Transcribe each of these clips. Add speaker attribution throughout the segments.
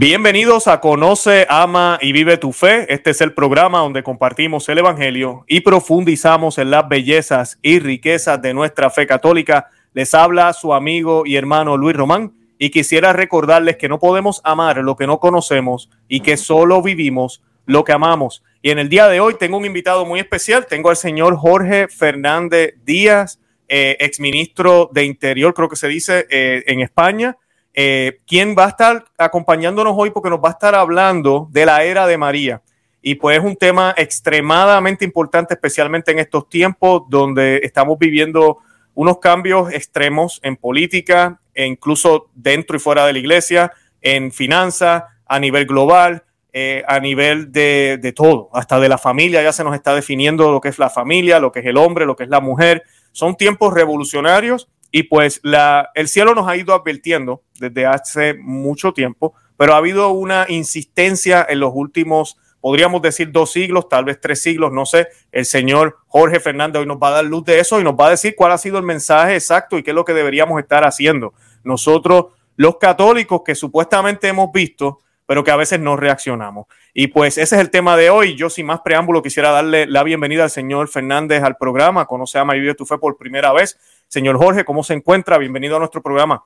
Speaker 1: Bienvenidos a Conoce, Ama y Vive tu Fe. Este es el programa donde compartimos el Evangelio y profundizamos en las bellezas y riquezas de nuestra fe católica. Les habla su amigo y hermano Luis Román y quisiera recordarles que no podemos amar lo que no conocemos y que solo vivimos lo que amamos. Y en el día de hoy tengo un invitado muy especial. Tengo al señor Jorge Fernández Díaz, eh, exministro de Interior, creo que se dice, eh, en España eh, quien va a estar acompañándonos hoy porque nos va a estar hablando de la era de María. Y pues es un tema extremadamente importante, especialmente en estos tiempos donde estamos viviendo unos cambios extremos en política, e incluso dentro y fuera de la iglesia, en finanzas, a nivel global, eh, a nivel de, de, todo, hasta de la familia, ya se nos está definiendo lo que es la familia, lo que es el hombre, lo que es la mujer. Son tiempos revolucionarios y pues la, el cielo nos ha ido advirtiendo desde hace mucho tiempo, pero ha habido una insistencia en los últimos, podríamos decir, dos siglos, tal vez tres siglos, no sé. El señor Jorge Fernández hoy nos va a dar luz de eso y nos va a decir cuál ha sido el mensaje exacto y qué es lo que deberíamos estar haciendo. Nosotros, los católicos que supuestamente hemos visto, pero que a veces no reaccionamos. Y pues ese es el tema de hoy. Yo sin más preámbulo quisiera darle la bienvenida al señor Fernández al programa. Conoce, ama y vive tu fe por primera vez. Señor Jorge, ¿cómo se encuentra? Bienvenido a nuestro programa.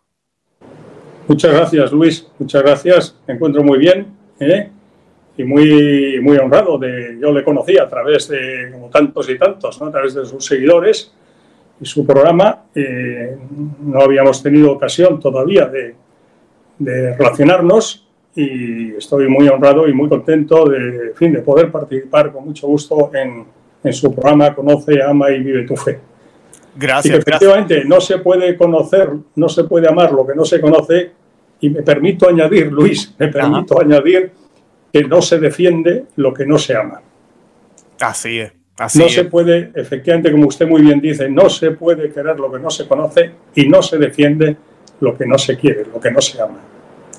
Speaker 2: Muchas gracias, Luis. Muchas gracias. Me encuentro muy bien ¿eh? y muy, muy honrado. De, yo le conocí a través de, como tantos y tantos, ¿no? a través de sus seguidores y su programa. Eh, no habíamos tenido ocasión todavía de, relacionarnos y estoy muy honrado y muy contento de, fin, de poder participar con mucho gusto en, en su programa Conoce, Ama y Vive tu Fe.
Speaker 1: Gracias.
Speaker 2: efectivamente no se puede conocer, no se puede amar lo que no se conoce. Y me permito añadir, Luis, me permito añadir que no se defiende lo que no se ama.
Speaker 1: Así es.
Speaker 2: Así no se puede, efectivamente, como usted muy bien dice, no se puede querer lo que no se conoce y no se defiende lo que no se quiere, lo que no se ama.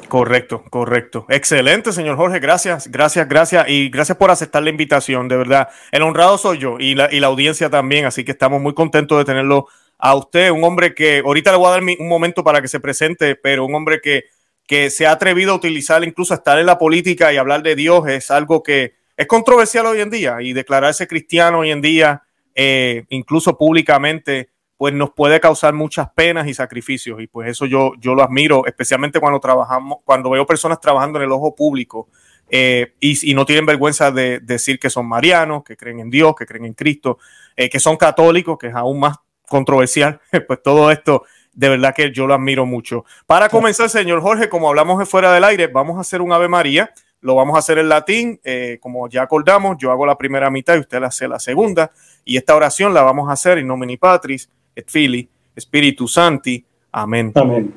Speaker 1: Correcto, correcto. Excelente, señor Jorge. Gracias, gracias, gracias. Y gracias por aceptar la invitación, de verdad. El honrado soy yo y la, y la audiencia también, así que estamos muy contentos de tenerlo a usted, un hombre que ahorita le voy a dar un momento para que se presente, pero un hombre que, que se ha atrevido a utilizar, incluso estar en la política y hablar de Dios, es algo que es controversial hoy en día y declararse cristiano hoy en día, eh, incluso públicamente, pues nos puede causar muchas penas y sacrificios. Y pues eso yo, yo lo admiro, especialmente cuando trabajamos, cuando veo personas trabajando en el ojo público eh, y, no tienen vergüenza de, decir que son marianos, que creen en Dios, que creen en Cristo, eh, que son católicos, que es aún más controversial. pues todo esto, de verdad que yo lo admiro mucho. Para comenzar, señor Jorge, como hablamos fuera del aire, vamos a hacer un Ave María. Lo vamos a hacer en latín, eh, como ya acordamos, yo hago la primera mitad y usted la hace la segunda. Y esta oración la vamos a hacer en nomini patris et Fili, Espíritu Santi. Amén.
Speaker 2: Amén.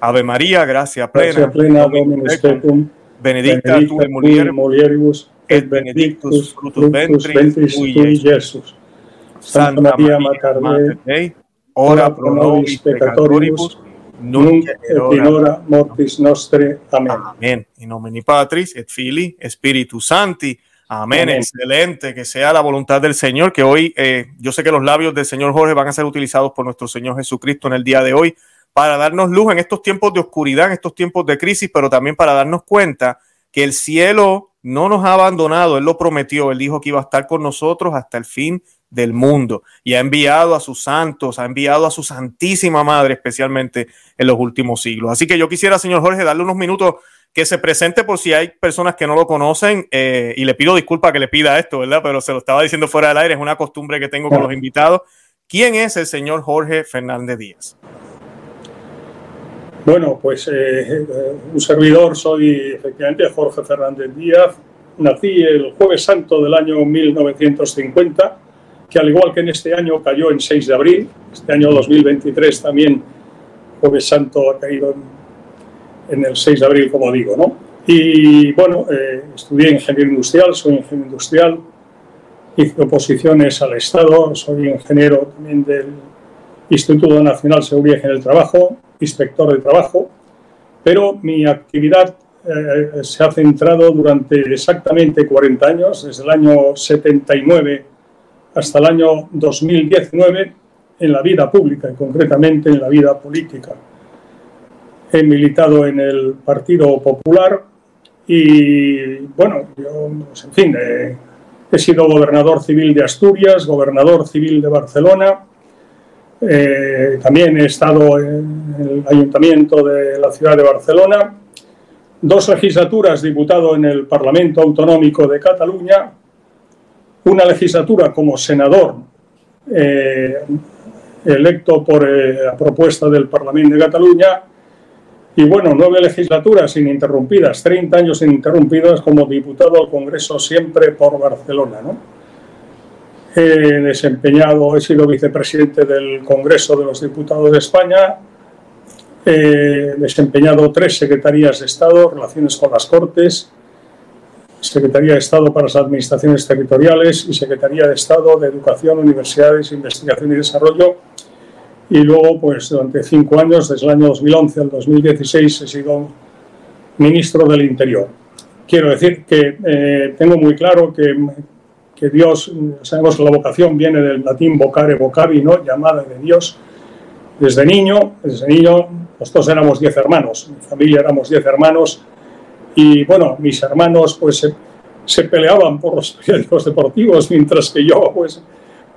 Speaker 1: Ave María, gracia plena.
Speaker 2: Gracia plena, Dominus tecum,
Speaker 1: benedicta tu in
Speaker 2: mulieribus, et benedictus fructus ventris tui, Iesus. Santa María, Mater Dei, ora pro nobis peccatoribus, nunc et in hora mortis nostre. Amén.
Speaker 1: Amén. In nomine Patris et Filii, Spiritus Sancti. Amén. excelente, que sea la voluntad del Señor, que hoy eh, yo sé que los labios del Señor Jorge van a ser utilizados por nuestro Señor Jesucristo en el día de hoy para darnos luz en estos tiempos de oscuridad, en estos tiempos de crisis, pero también para darnos cuenta que el cielo no nos ha abandonado, Él lo prometió, Él dijo que iba a estar con nosotros hasta el fin del mundo y ha enviado a sus santos, ha enviado a su Santísima Madre, especialmente en los últimos siglos. Así que yo quisiera, señor Jorge, darle unos minutos que se presente por si hay personas que no lo conocen eh, y le pido disculpas que le pida esto, ¿verdad? Pero se lo estaba diciendo fuera del aire, es una costumbre que tengo con los invitados. ¿Quién es el señor Jorge Fernández Díaz?
Speaker 2: Bueno, pues eh, un servidor, soy efectivamente Jorge Fernández Díaz. Nací el jueves santo del año 1950, que al igual que en este año cayó en 6 de abril. Este año 2023 también jueves santo ha caído en en el 6 de abril, como digo, ¿no? Y bueno, eh, estudié ingeniero industrial, soy ingeniero industrial, hice oposiciones al Estado, soy ingeniero también del Instituto Nacional de Seguridad en el Trabajo, inspector de trabajo, pero mi actividad eh, se ha centrado durante exactamente 40 años, desde el año 79 hasta el año 2019, en la vida pública y concretamente en la vida política. He militado en el Partido Popular y bueno, yo, pues, en fin, eh, he sido gobernador civil de Asturias, gobernador civil de Barcelona, eh, también he estado en el ayuntamiento de la ciudad de Barcelona, dos legislaturas diputado en el Parlamento Autonómico de Cataluña, una legislatura como senador eh, electo por la propuesta del Parlamento de Cataluña y bueno, nueve legislaturas ininterrumpidas, 30 años ininterrumpidas como diputado al Congreso siempre por Barcelona. ¿no? He desempeñado, he sido vicepresidente del Congreso de los Diputados de España, he desempeñado tres secretarías de Estado, relaciones con las Cortes, Secretaría de Estado para las Administraciones Territoriales y Secretaría de Estado de Educación, Universidades, Investigación y Desarrollo y luego, pues durante cinco años, desde el año 2011 al 2016, he sido ministro del Interior. Quiero decir que eh, tengo muy claro que, que, Dios, sabemos que la vocación viene del latín vocare vocavi, ¿no? llamada de Dios. Desde niño, desde niño, nosotros éramos diez hermanos, mi familia éramos diez hermanos, y bueno, mis hermanos pues se, se peleaban por los periódicos deportivos, mientras que yo pues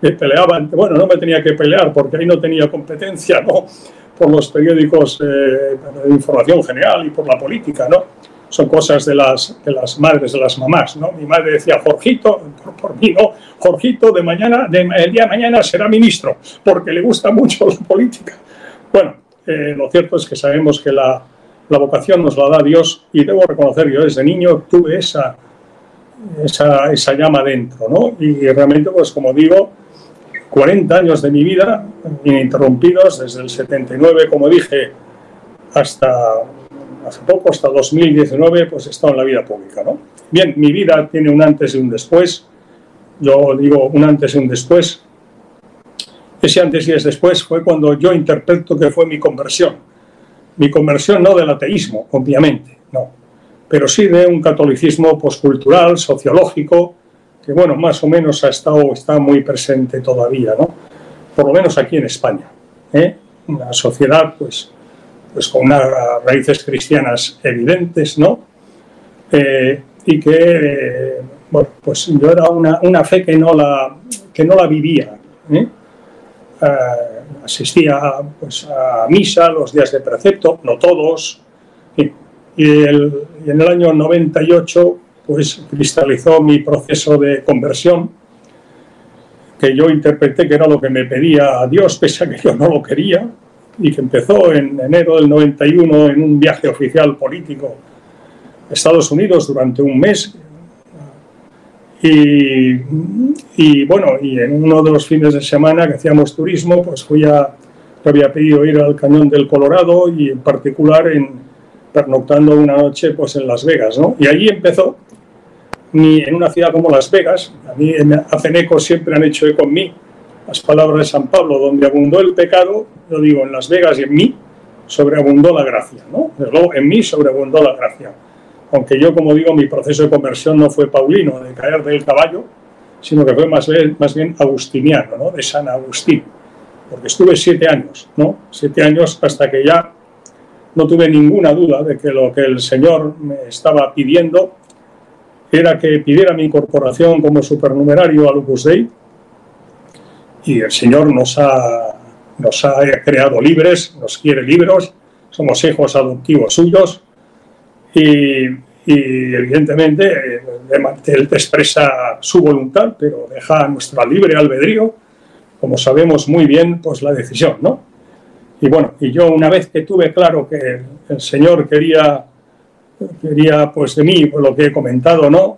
Speaker 2: me peleaba, bueno, no me tenía que pelear porque ahí no tenía competencia, ¿no? Por los periódicos eh, de información general y por la política, ¿no? Son cosas de las, de las madres, de las mamás, ¿no? Mi madre decía, Jorgito, por, mí no, Jorgito de mañana, de, el día de mañana será ministro, porque le gusta mucho la política. Bueno, eh, lo cierto es que sabemos que la, la vocación nos la da Dios y debo reconocer, yo desde niño tuve esa, esa, esa llama dentro, ¿no? Y realmente, pues como digo, 40 años de mi vida ininterrumpidos, desde el 79, como dije, hasta hace poco, hasta 2019, pues he estado en la vida pública. ¿no? Bien, mi vida tiene un antes y un después. Yo digo un antes y un después. Ese antes y ese después fue cuando yo interpreto que fue mi conversión. Mi conversión no del ateísmo, obviamente, no, pero sí de un catolicismo poscultural, sociológico, que bueno, más o menos ha estado, está muy presente todavía, ¿no? Por lo menos aquí en España. ¿eh? Una sociedad, pues, pues con unas raíces cristianas evidentes, ¿no? Eh, y que, bueno, pues yo era una, una, fe que no la, que no la vivía. ¿eh? Eh, asistía pues, a misa los días de precepto, no todos, y, el, y en el año 98 pues cristalizó mi proceso de conversión, que yo interpreté que era lo que me pedía a Dios, pese a que yo no lo quería, y que empezó en enero del 91 en un viaje oficial político a Estados Unidos durante un mes. Y, y, bueno, y en uno de los fines de semana que hacíamos turismo, pues fui a, había pedido ir al Cañón del Colorado y en particular en pernoctando una noche pues en Las Vegas, ¿no? Y allí empezó ni en una ciudad como Las Vegas, a mí hacen eco, siempre han hecho eco en mí, las palabras de San Pablo, donde abundó el pecado, lo digo, en Las Vegas y en mí, sobreabundó la gracia, ¿no? luego, en mí sobreabundó la gracia. Aunque yo, como digo, mi proceso de conversión no fue paulino, de caer del caballo, sino que fue más bien, más bien agustiniano, ¿no? De San Agustín. Porque estuve siete años, ¿no? Siete años hasta que ya no tuve ninguna duda de que lo que el Señor me estaba pidiendo era que pidiera mi incorporación como supernumerario al Opus Dei y el Señor nos ha, nos ha creado libres, nos quiere libres, somos hijos adoptivos suyos y, y evidentemente Él te expresa su voluntad, pero deja nuestra libre albedrío, como sabemos muy bien, pues la decisión, ¿no? Y bueno, y yo una vez que tuve claro que el Señor quería quería pues de mí, por lo que he comentado, ¿no?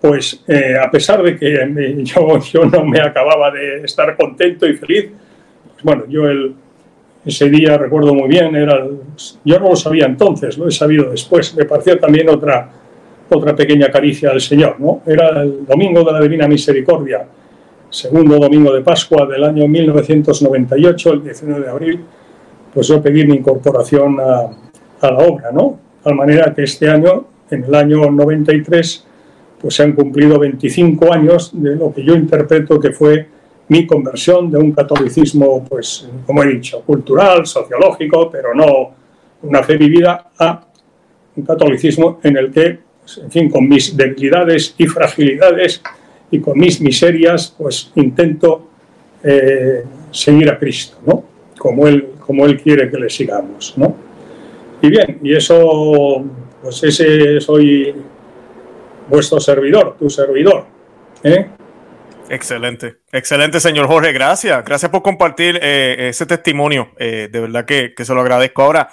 Speaker 2: Pues eh, a pesar de que yo, yo no me acababa de estar contento y feliz, pues, bueno, yo el, ese día recuerdo muy bien, era yo no lo sabía entonces, lo he sabido después, me pareció también otra, otra pequeña caricia del Señor, ¿no? Era el domingo de la Divina Misericordia, segundo domingo de Pascua del año 1998, el 19 de abril, pues yo pedí mi incorporación a, a la obra, ¿no? Tal manera que este año, en el año 93, pues se han cumplido 25 años de lo que yo interpreto que fue mi conversión de un catolicismo, pues, como he dicho, cultural, sociológico, pero no una fe vivida, a un catolicismo en el que, pues, en fin, con mis debilidades y fragilidades y con mis miserias, pues intento eh, seguir a Cristo, ¿no? Como él, como él quiere que le sigamos, ¿no? Y bien, y eso, pues ese soy vuestro servidor, tu servidor. ¿eh?
Speaker 1: Excelente, excelente, señor Jorge. Gracias, gracias por compartir eh, ese testimonio. de verdad que, que se lo agradezco. Ahora,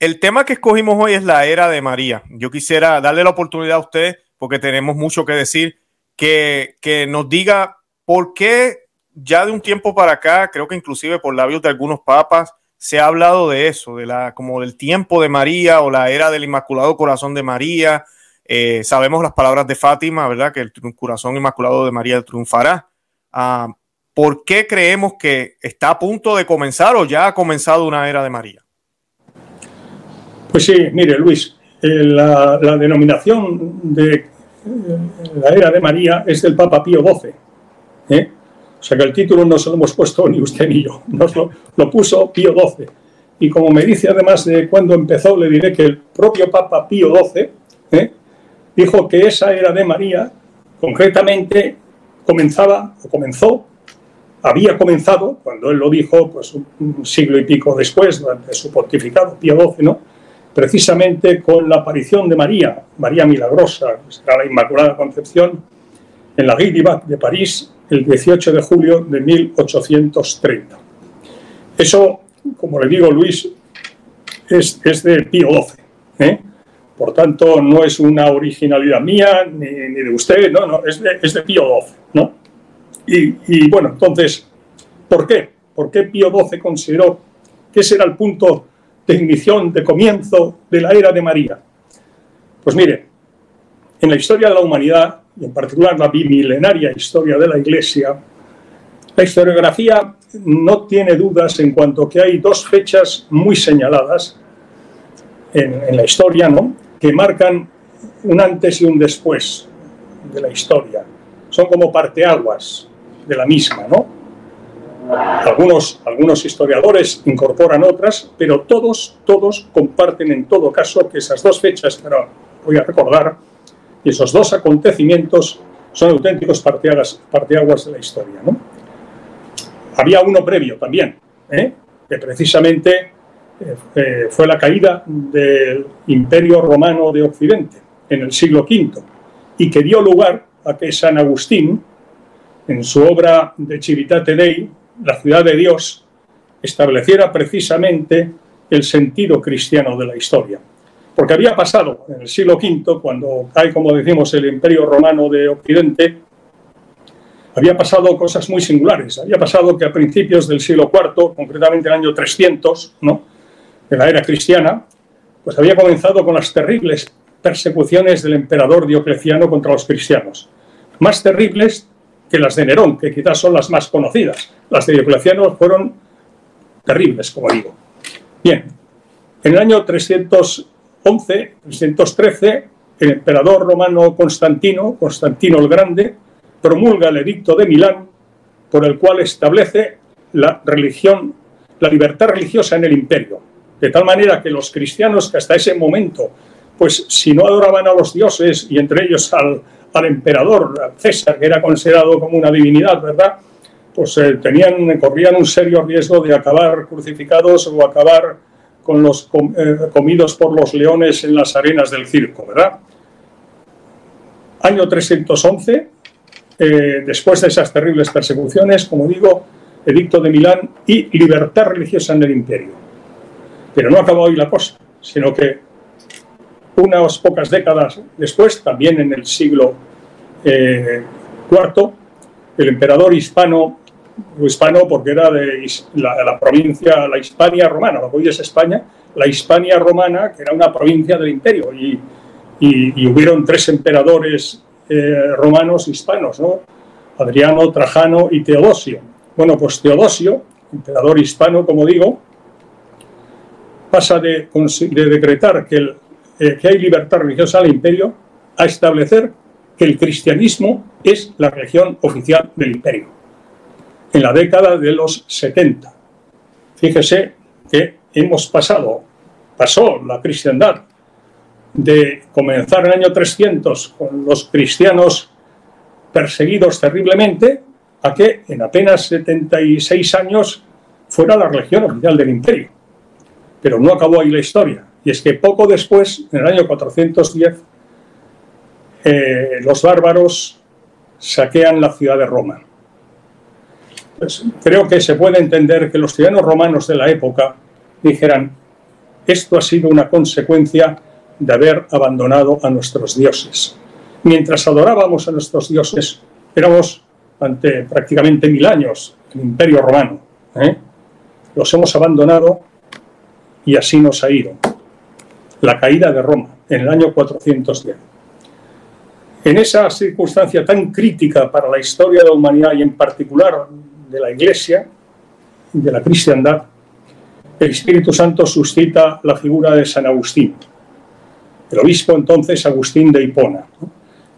Speaker 1: el tema que escogimos hoy es la era de María. Yo quisiera darle la oportunidad a usted, porque tenemos mucho que decir, que, que nos diga por qué ya de un tiempo para acá, creo que inclusive por labios de algunos papas, se ha hablado de eso, de la, como del tiempo de María o la era del Inmaculado Corazón de María. Eh, sabemos las palabras de Fátima, ¿verdad? Que el corazón inmaculado de María triunfará. Ah, ¿Por qué creemos que está a punto de comenzar o ya ha comenzado una era de María?
Speaker 2: Pues sí, mire Luis, eh, la, denominación de eh, la era de María es del Papa Pío XII. ¿eh? O sea que el título no se lo hemos puesto ni usted ni yo, nos lo, puso Pío XII. Y como me dice además de cuándo empezó, le diré que el propio Papa Pío XII dijo que esa era de María, concretamente, comenzaba o comenzó, había comenzado, cuando él lo dijo, pues un siglo y pico después, durante su pontificado, Pío XII, ¿no? precisamente con la aparición de María, María Milagrosa, será la Inmaculada Concepción, en la Guy de París el 18 de julio de 1830. Eso, como le digo Luis, es, es de Pío XII. ¿eh? Por tanto, no es una originalidad mía ni, de usted, no, no, es de, es de Pío XII. ¿no? Y, y, bueno, entonces, ¿por qué? ¿Por qué Pío XII consideró que ese era el punto de ignición, de comienzo de la era de María? Pues mire, en la historia de la humanidad, y en particular la bimilenaria historia de la Iglesia, la historiografía no tiene dudas en cuanto que hay dos fechas muy señaladas en, la historia, ¿no? que marcan un antes y un después de la historia. Son como parteaguas de la misma, ¿no? Algunos, algunos historiadores incorporan otras, pero todos, todos comparten en todo caso que esas dos fechas que ahora voy a recordar, y esos dos acontecimientos son auténticos parteaguas, de la historia. ¿no? Había uno previo también, ¿eh? que precisamente eh, eh, fue la caída del Imperio Romano de Occidente en el siglo V y que dio lugar a que San Agustín, en su obra de Civitate Dei, la ciudad de Dios estableciera precisamente el sentido cristiano de la historia. Porque había pasado en el siglo V, cuando cae, como decimos, el imperio romano de Occidente, había pasado cosas muy singulares. Había pasado que a principios del siglo IV, concretamente en el año 300, ¿no? de la era cristiana, pues había comenzado con las terribles persecuciones del emperador Diocleciano contra los cristianos. Más terribles que las de Nerón, que quizás son las más conocidas. Las de Diocleciano fueron terribles, como digo. Bien, en el año 311, 313, el emperador romano Constantino, Constantino el Grande, promulga el edicto de Milán, por el cual establece la religión, la libertad religiosa en el imperio. De tal manera que los cristianos que hasta ese momento, pues si no adoraban a los dioses, y entre ellos al, al emperador, César, que era considerado como una divinidad, ¿verdad? Pues eh, tenían, corrían un serio riesgo de acabar crucificados o acabar eh, comidos por los leones en las arenas del circo, ¿verdad? Año 311, eh, después de esas terribles persecuciones, como digo, Edicto de Milán y libertad religiosa en el imperio. Pero no acabó ahí la cosa, sino que unas pocas décadas después, también en el siglo IV, eh, el emperador hispano, hispano porque era de la, provincia, la Hispania romana, lo que hoy es España, la Hispania romana, que era una provincia del imperio, y, y, hubieron tres emperadores eh, romanos hispanos, ¿no? Adriano, Trajano y Teodosio. Bueno, pues Teodosio, emperador hispano, como digo, pasa de, de decretar que eh, que hay libertad religiosa al imperio a establecer que el cristianismo es la religión oficial del imperio. En la década de los 70. Fíjese que hemos pasado, pasó la cristiandad de comenzar el año 300 con los cristianos perseguidos terriblemente a que en apenas 76 años fuera la religión oficial del imperio. Pero no acabó ahí la historia. Y es que poco después, en el año 410, eh, los bárbaros saquean la ciudad de Roma. Pues creo que se puede entender que los ciudadanos romanos de la época dijeran, esto ha sido una consecuencia de haber abandonado a nuestros dioses. Mientras adorábamos a nuestros dioses, éramos ante prácticamente mil años el imperio romano. ¿eh? Los hemos abandonado y así nos ha ido. La caída de Roma en el año 410. En esa circunstancia tan crítica para la historia de la humanidad y en particular de la Iglesia, de la cristiandad, el Espíritu Santo suscita la figura de San Agustín, el obispo entonces Agustín de Hipona,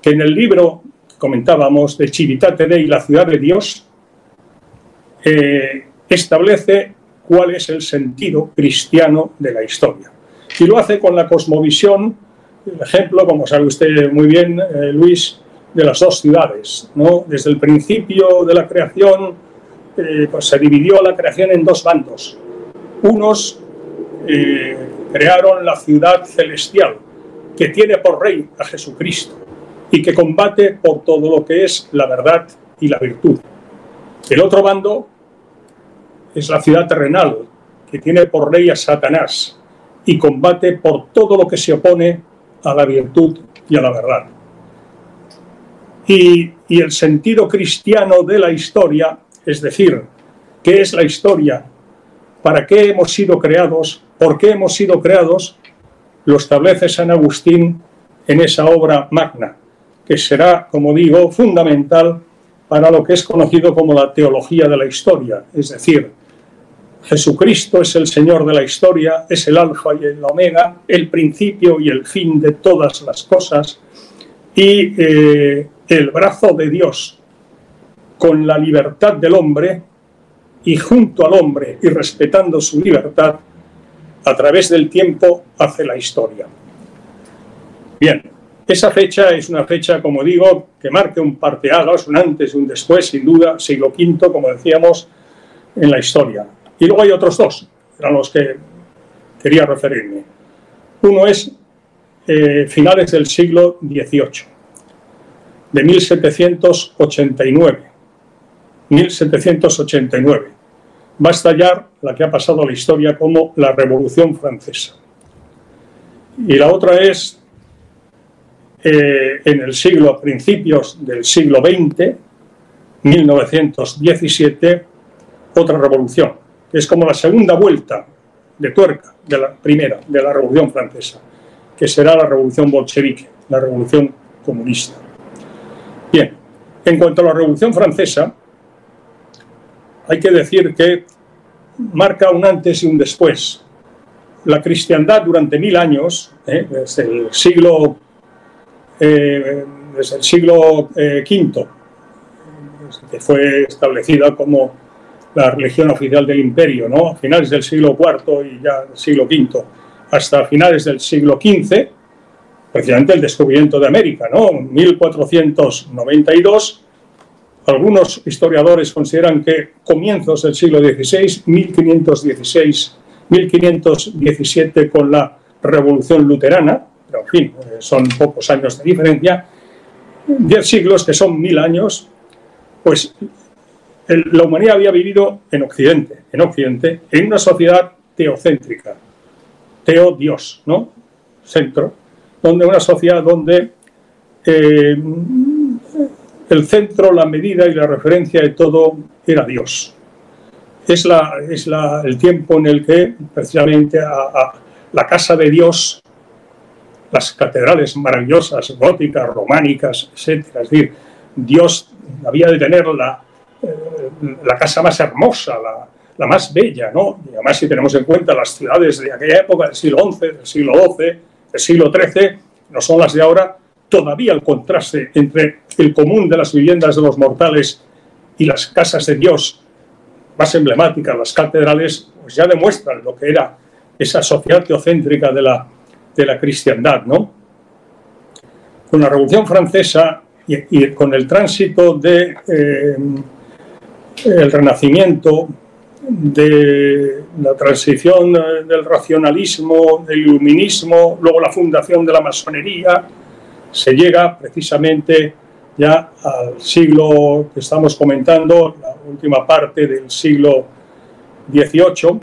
Speaker 2: que en el libro que comentábamos de Civitate Dei, la ciudad de Dios, eh, establece cuál es el sentido cristiano de la historia. Y lo hace con la cosmovisión, el ejemplo, como sabe usted muy bien, eh, Luis, de las dos ciudades. ¿no? Desde el principio de la creación, eh, pues se dividió la creación en dos bandos. Unos eh, crearon la ciudad celestial, que tiene por rey a Jesucristo y que combate por todo lo que es la verdad y la virtud. El otro bando es la ciudad terrenal, que tiene por rey a Satanás y combate por todo lo que se opone a la virtud y a la verdad. Y, y el sentido cristiano de la historia, es decir, ¿qué es la historia? para qué hemos sido creados, por qué hemos sido creados, lo establece San Agustín en esa obra magna, que será, como digo, fundamental para lo que es conocido como la teología de la historia, es decir, Jesucristo es el Señor de la historia, es el alfa y el omega, el principio y el fin de todas las cosas, y eh, el brazo de Dios con la libertad del hombre y junto al hombre y respetando su libertad, a través del tiempo hace la historia. Bien, esa fecha es una fecha, como digo, que marca un parteaguas, un antes y un después, sin duda, siglo V, como decíamos, en la historia. Y luego hay otros dos, a los que quería referirme. Uno es eh, finales del siglo XVIII, de 1789 1789. Va a estallar la que ha pasado a la historia como la Revolución Francesa. Y la otra es eh, en el siglo, a principios del siglo XX, 1917, otra revolución, es como la segunda vuelta de tuerca de la primera, de la Revolución Francesa, que será la Revolución Bolchevique, la Revolución Comunista. Bien, en cuanto a la Revolución Francesa, hay que decir que marca un antes y un después. La cristiandad durante mil años, ¿eh? desde el siglo, eh, desde el siglo V, eh, que fue establecida como la religión oficial del imperio, ¿no? a finales del siglo IV y ya siglo V, hasta finales del siglo XV, precisamente el descubrimiento de América, ¿no? 1492 algunos historiadores consideran que comienzos del siglo XVI, 1516, 1517 con la Revolución Luterana, pero en fin, eh, son pocos años de diferencia, diez siglos que son mil años, pues la humanidad había vivido en Occidente, en Occidente, en una sociedad teocéntrica, teo Dios, ¿no? Centro, donde una sociedad donde eh, el centro, la medida y la referencia de todo era Dios. Es, la, es la, el tiempo en el que precisamente a, la casa de Dios, las catedrales maravillosas, góticas, románicas, etc. Es decir, Dios había de tener la, eh, la casa más hermosa, la, la, más bella, ¿no? Y además si tenemos en cuenta las ciudades de aquella época, del siglo XI, del siglo XII, del siglo XIII, no son las de ahora, todavía el contraste entre el común de las viviendas de los mortales y las casas de Dios más emblemáticas, las catedrales, pues ya demuestran lo que era esa sociedad teocéntrica de la, de la cristiandad, ¿no? Con la Revolución Francesa y, con el tránsito de eh, Renacimiento, de la transición del racionalismo, del iluminismo, luego la fundación de la masonería, se llega precisamente ya al siglo que estamos comentando, la última parte del siglo XVIII,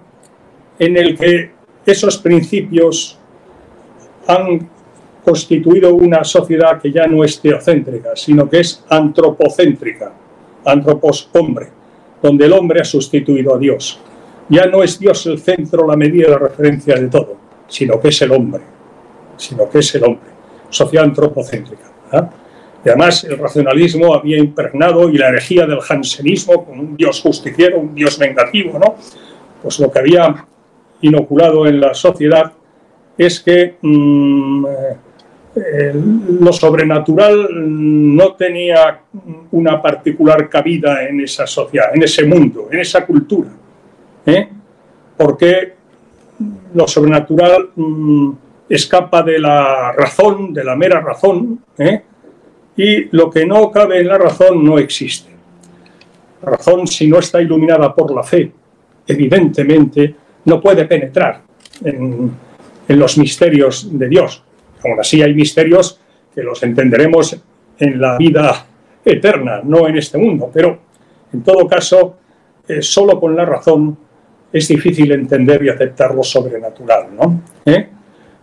Speaker 2: en el que esos principios han constituido una sociedad que ya no es teocéntrica, sino que es antropocéntrica, antropos hombre, donde el hombre ha sustituido a Dios. Ya no es Dios el centro, la medida, la referencia de todo, sino que es el hombre, sino que es el hombre, sociedad antropocéntrica. Y además el racionalismo había impregnado y la herejía del jansenismo con un Dios justiciero, un Dios vengativo, ¿no? Pues lo que había inoculado en la sociedad es que mm, eh, lo sobrenatural no tenía una particular cabida en esa sociedad, en ese mundo, en esa cultura. ¿eh? Porque lo sobrenatural mm, escapa de la razón, de la mera razón, ¿eh? y lo que no cabe en la razón no existe. La razón, si no está iluminada por la fe, evidentemente no puede penetrar en, los misterios de Dios. Aún así hay misterios que los entenderemos en la vida eterna, no en este mundo, pero en todo caso, eh, solo con la razón es difícil entender y aceptar lo sobrenatural. ¿no? ¿Eh?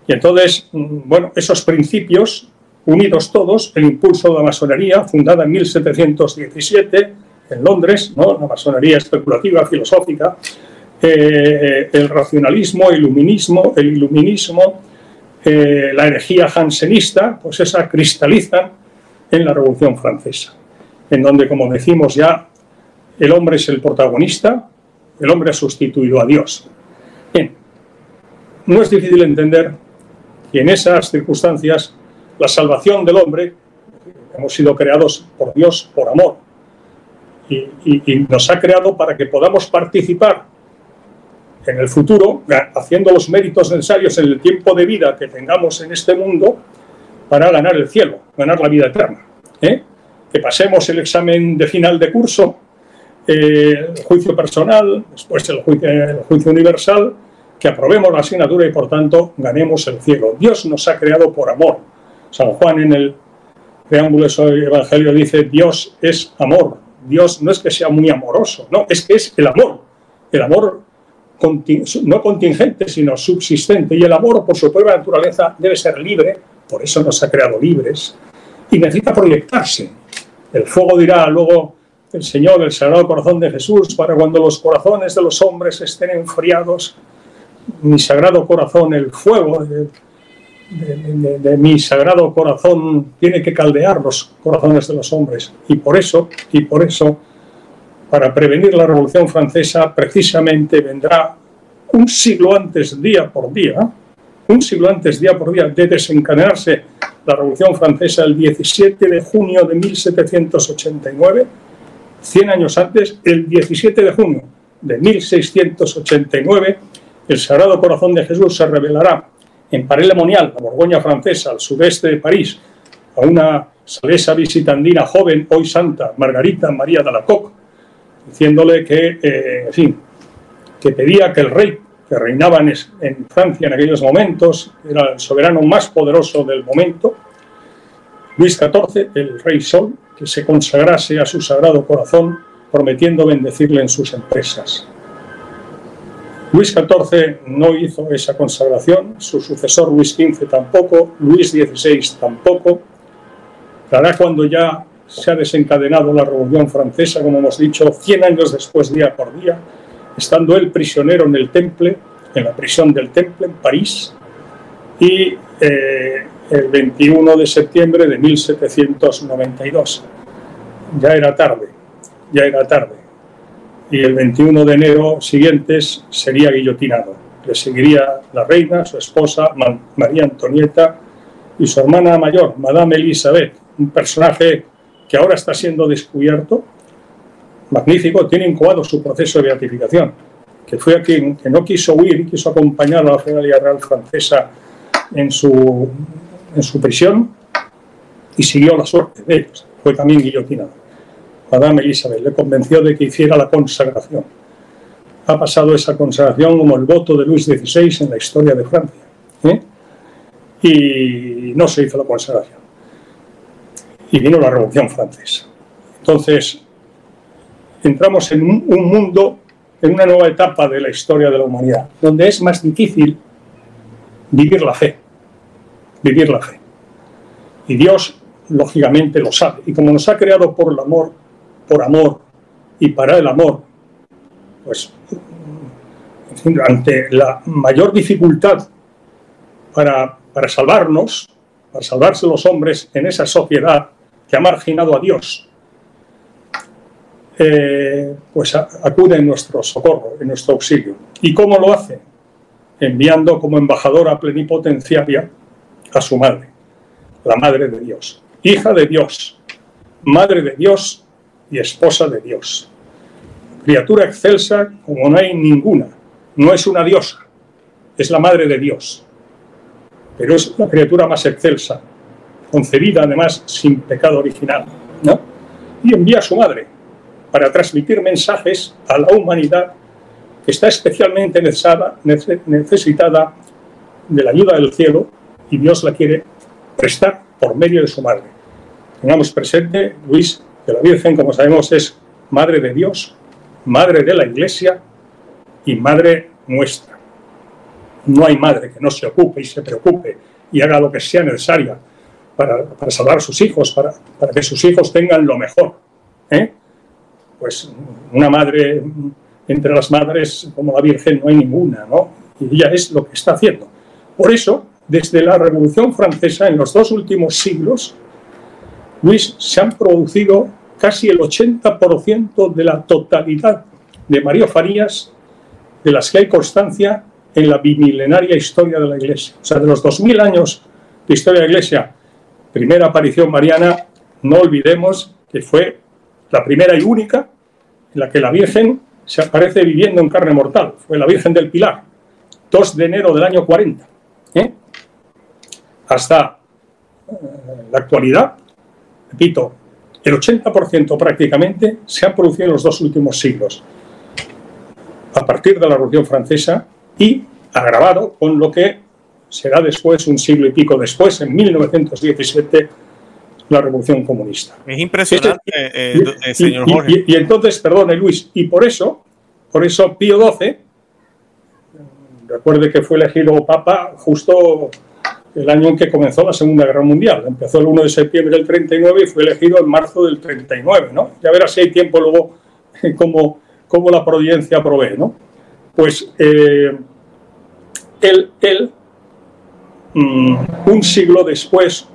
Speaker 2: Y entonces, mm, bueno, esos principios, unidos todos, el impulso de la masonería, fundada en 1717 en Londres, ¿no? la masonería especulativa, filosófica, eh, el racionalismo, el iluminismo, el iluminismo eh, la herejía jansenista, pues esa cristalizan en la Revolución Francesa, en donde, como decimos ya, el hombre es el protagonista, el hombre ha sustituido a Dios. Bien, no es difícil entender que en esas circunstancias la salvación del hombre, hemos sido creados por Dios por amor, y nos ha creado para que podamos participar en el futuro, haciendo los méritos necesarios en el tiempo de vida que tengamos en este mundo para ganar el cielo, ganar la vida eterna. ¿eh? Que pasemos el examen de final de curso, eh, el juicio personal, después el juicio universal, que aprobemos la asignatura y por tanto ganemos el cielo. Dios nos ha creado por amor. San Juan en el preámbulo del Evangelio dice, Dios es amor. Dios no es que sea muy amoroso, no, es que es el amor. El amor no contingente, sino subsistente. Y el amor, por su propia naturaleza, debe ser libre, por eso nos ha creado libres, y necesita proyectarse. El fuego dirá luego el Señor, el Sagrado Corazón de Jesús, para cuando los corazones de los hombres estén enfriados, mi Sagrado Corazón, el fuego de, mi Sagrado Corazón tiene que caldear los corazones de los hombres. Y por eso, y por eso, para prevenir la Revolución Francesa precisamente vendrá un siglo antes, día por día, un siglo antes, día por día, de desencadenarse la Revolución Francesa el 17 de junio de 1789, 100 años antes, el 17 de junio de 1689, el Sagrado Corazón de Jesús se revelará en Paré-le-Monial, la Borgoña francesa, al sudeste de París, a una salesa visitandina joven, hoy santa, Margarita María de la Coque, diciéndole que, eh, en fin, que pedía que el rey que reinaba en, Francia en aquellos momentos, era el soberano más poderoso del momento, Luis XIV, el rey Sol, que se consagrase a su sagrado corazón, prometiendo bendecirle en sus empresas. Luis XIV no hizo esa consagración, su sucesor Luis XV tampoco, Luis XVI tampoco. Hará cuando ya se ha desencadenado la Revolución Francesa, como hemos dicho, 100 años después, día por día, estando él prisionero en el Temple, en la prisión del Temple, en París, y eh, el 21 de septiembre de 1792. Ya era tarde, ya era tarde. Y el 21 de enero siguientes sería guillotinado. Le seguiría la reina, su esposa, María Antonieta, y su hermana mayor, Madame Elizabeth, un personaje que ahora está siendo descubierto, magnífico, tiene incubado su proceso de beatificación, que fue a quien que no quiso huir, quiso acompañar a la familia real francesa en su, en su prisión y siguió la suerte de ellos. Fue también guillotinado. Madame Elizabeth le convenció de que hiciera la consagración. Ha pasado esa consagración como el voto de Luis XVI en la historia de Francia. ¿eh? Y no se hizo la consagración. Y vino la Revolución Francesa. Entonces, entramos en un, un mundo, en una nueva etapa de la historia de la humanidad, donde es más difícil vivir la fe. Vivir la fe. Y Dios, lógicamente, lo sabe. Y como nos ha creado por el amor, por amor y para el amor, pues ante la mayor dificultad para, para salvarnos, para salvarse los hombres en esa sociedad que ha marginado a Dios, eh, pues acude en nuestro socorro, en nuestro auxilio. ¿Y cómo lo hace? Enviando como embajadora plenipotenciaria a su madre, la Madre de Dios, hija de Dios, Madre de Dios y esposa de Dios. Criatura excelsa como no hay ninguna. No es una diosa, es la Madre de Dios. Pero es la criatura más excelsa, concebida además sin pecado original. ¿no? Y envía a su madre para transmitir mensajes a la humanidad que está especialmente necesitada de la ayuda del cielo y Dios la quiere prestar por medio de su madre. Tengamos presente, Luis, que la Virgen, como sabemos, es Madre de Dios, Madre de la Iglesia y Madre nuestra. No hay madre que no se ocupe y se preocupe y haga lo que sea necesario para, salvar a sus hijos, para, para, que sus hijos tengan lo mejor. ¿eh? Pues una madre, entre las madres como la Virgen no hay ninguna, ¿no? Y ella es lo que está haciendo. Por eso, desde la Revolución Francesa, en los dos últimos siglos, Luis, se han producido casi el 80% de la totalidad de María Farías, de las que hay constancia en la bimilenaria historia de la Iglesia. O sea, de los 2000 años de historia de la Iglesia, primera aparición mariana, no olvidemos que fue la primera y única en la que la Virgen se aparece viviendo en carne mortal. Fue la Virgen del Pilar, 2 de enero del año 40. ¿eh? Hasta eh, la actualidad, repito, el 80% prácticamente se ha producido en los dos últimos siglos, a partir de la Revolución Francesa y agravado con lo que será después, un siglo y pico después, en 1917, la Revolución Comunista.
Speaker 1: Es impresionante, este, eh, eh, señor
Speaker 2: y,
Speaker 1: Jorge.
Speaker 2: Y, y, entonces, perdone Luis, y por eso, por eso Pío XII, recuerde que fue elegido Papa justo el año en que comenzó la Segunda Guerra Mundial. Empezó el 1 de septiembre del 39 y fue elegido en marzo del 39, ¿no? Ya verás si hay tiempo luego cómo, cómo la providencia provee, ¿no? Pues eh, él, él mmm, un siglo después,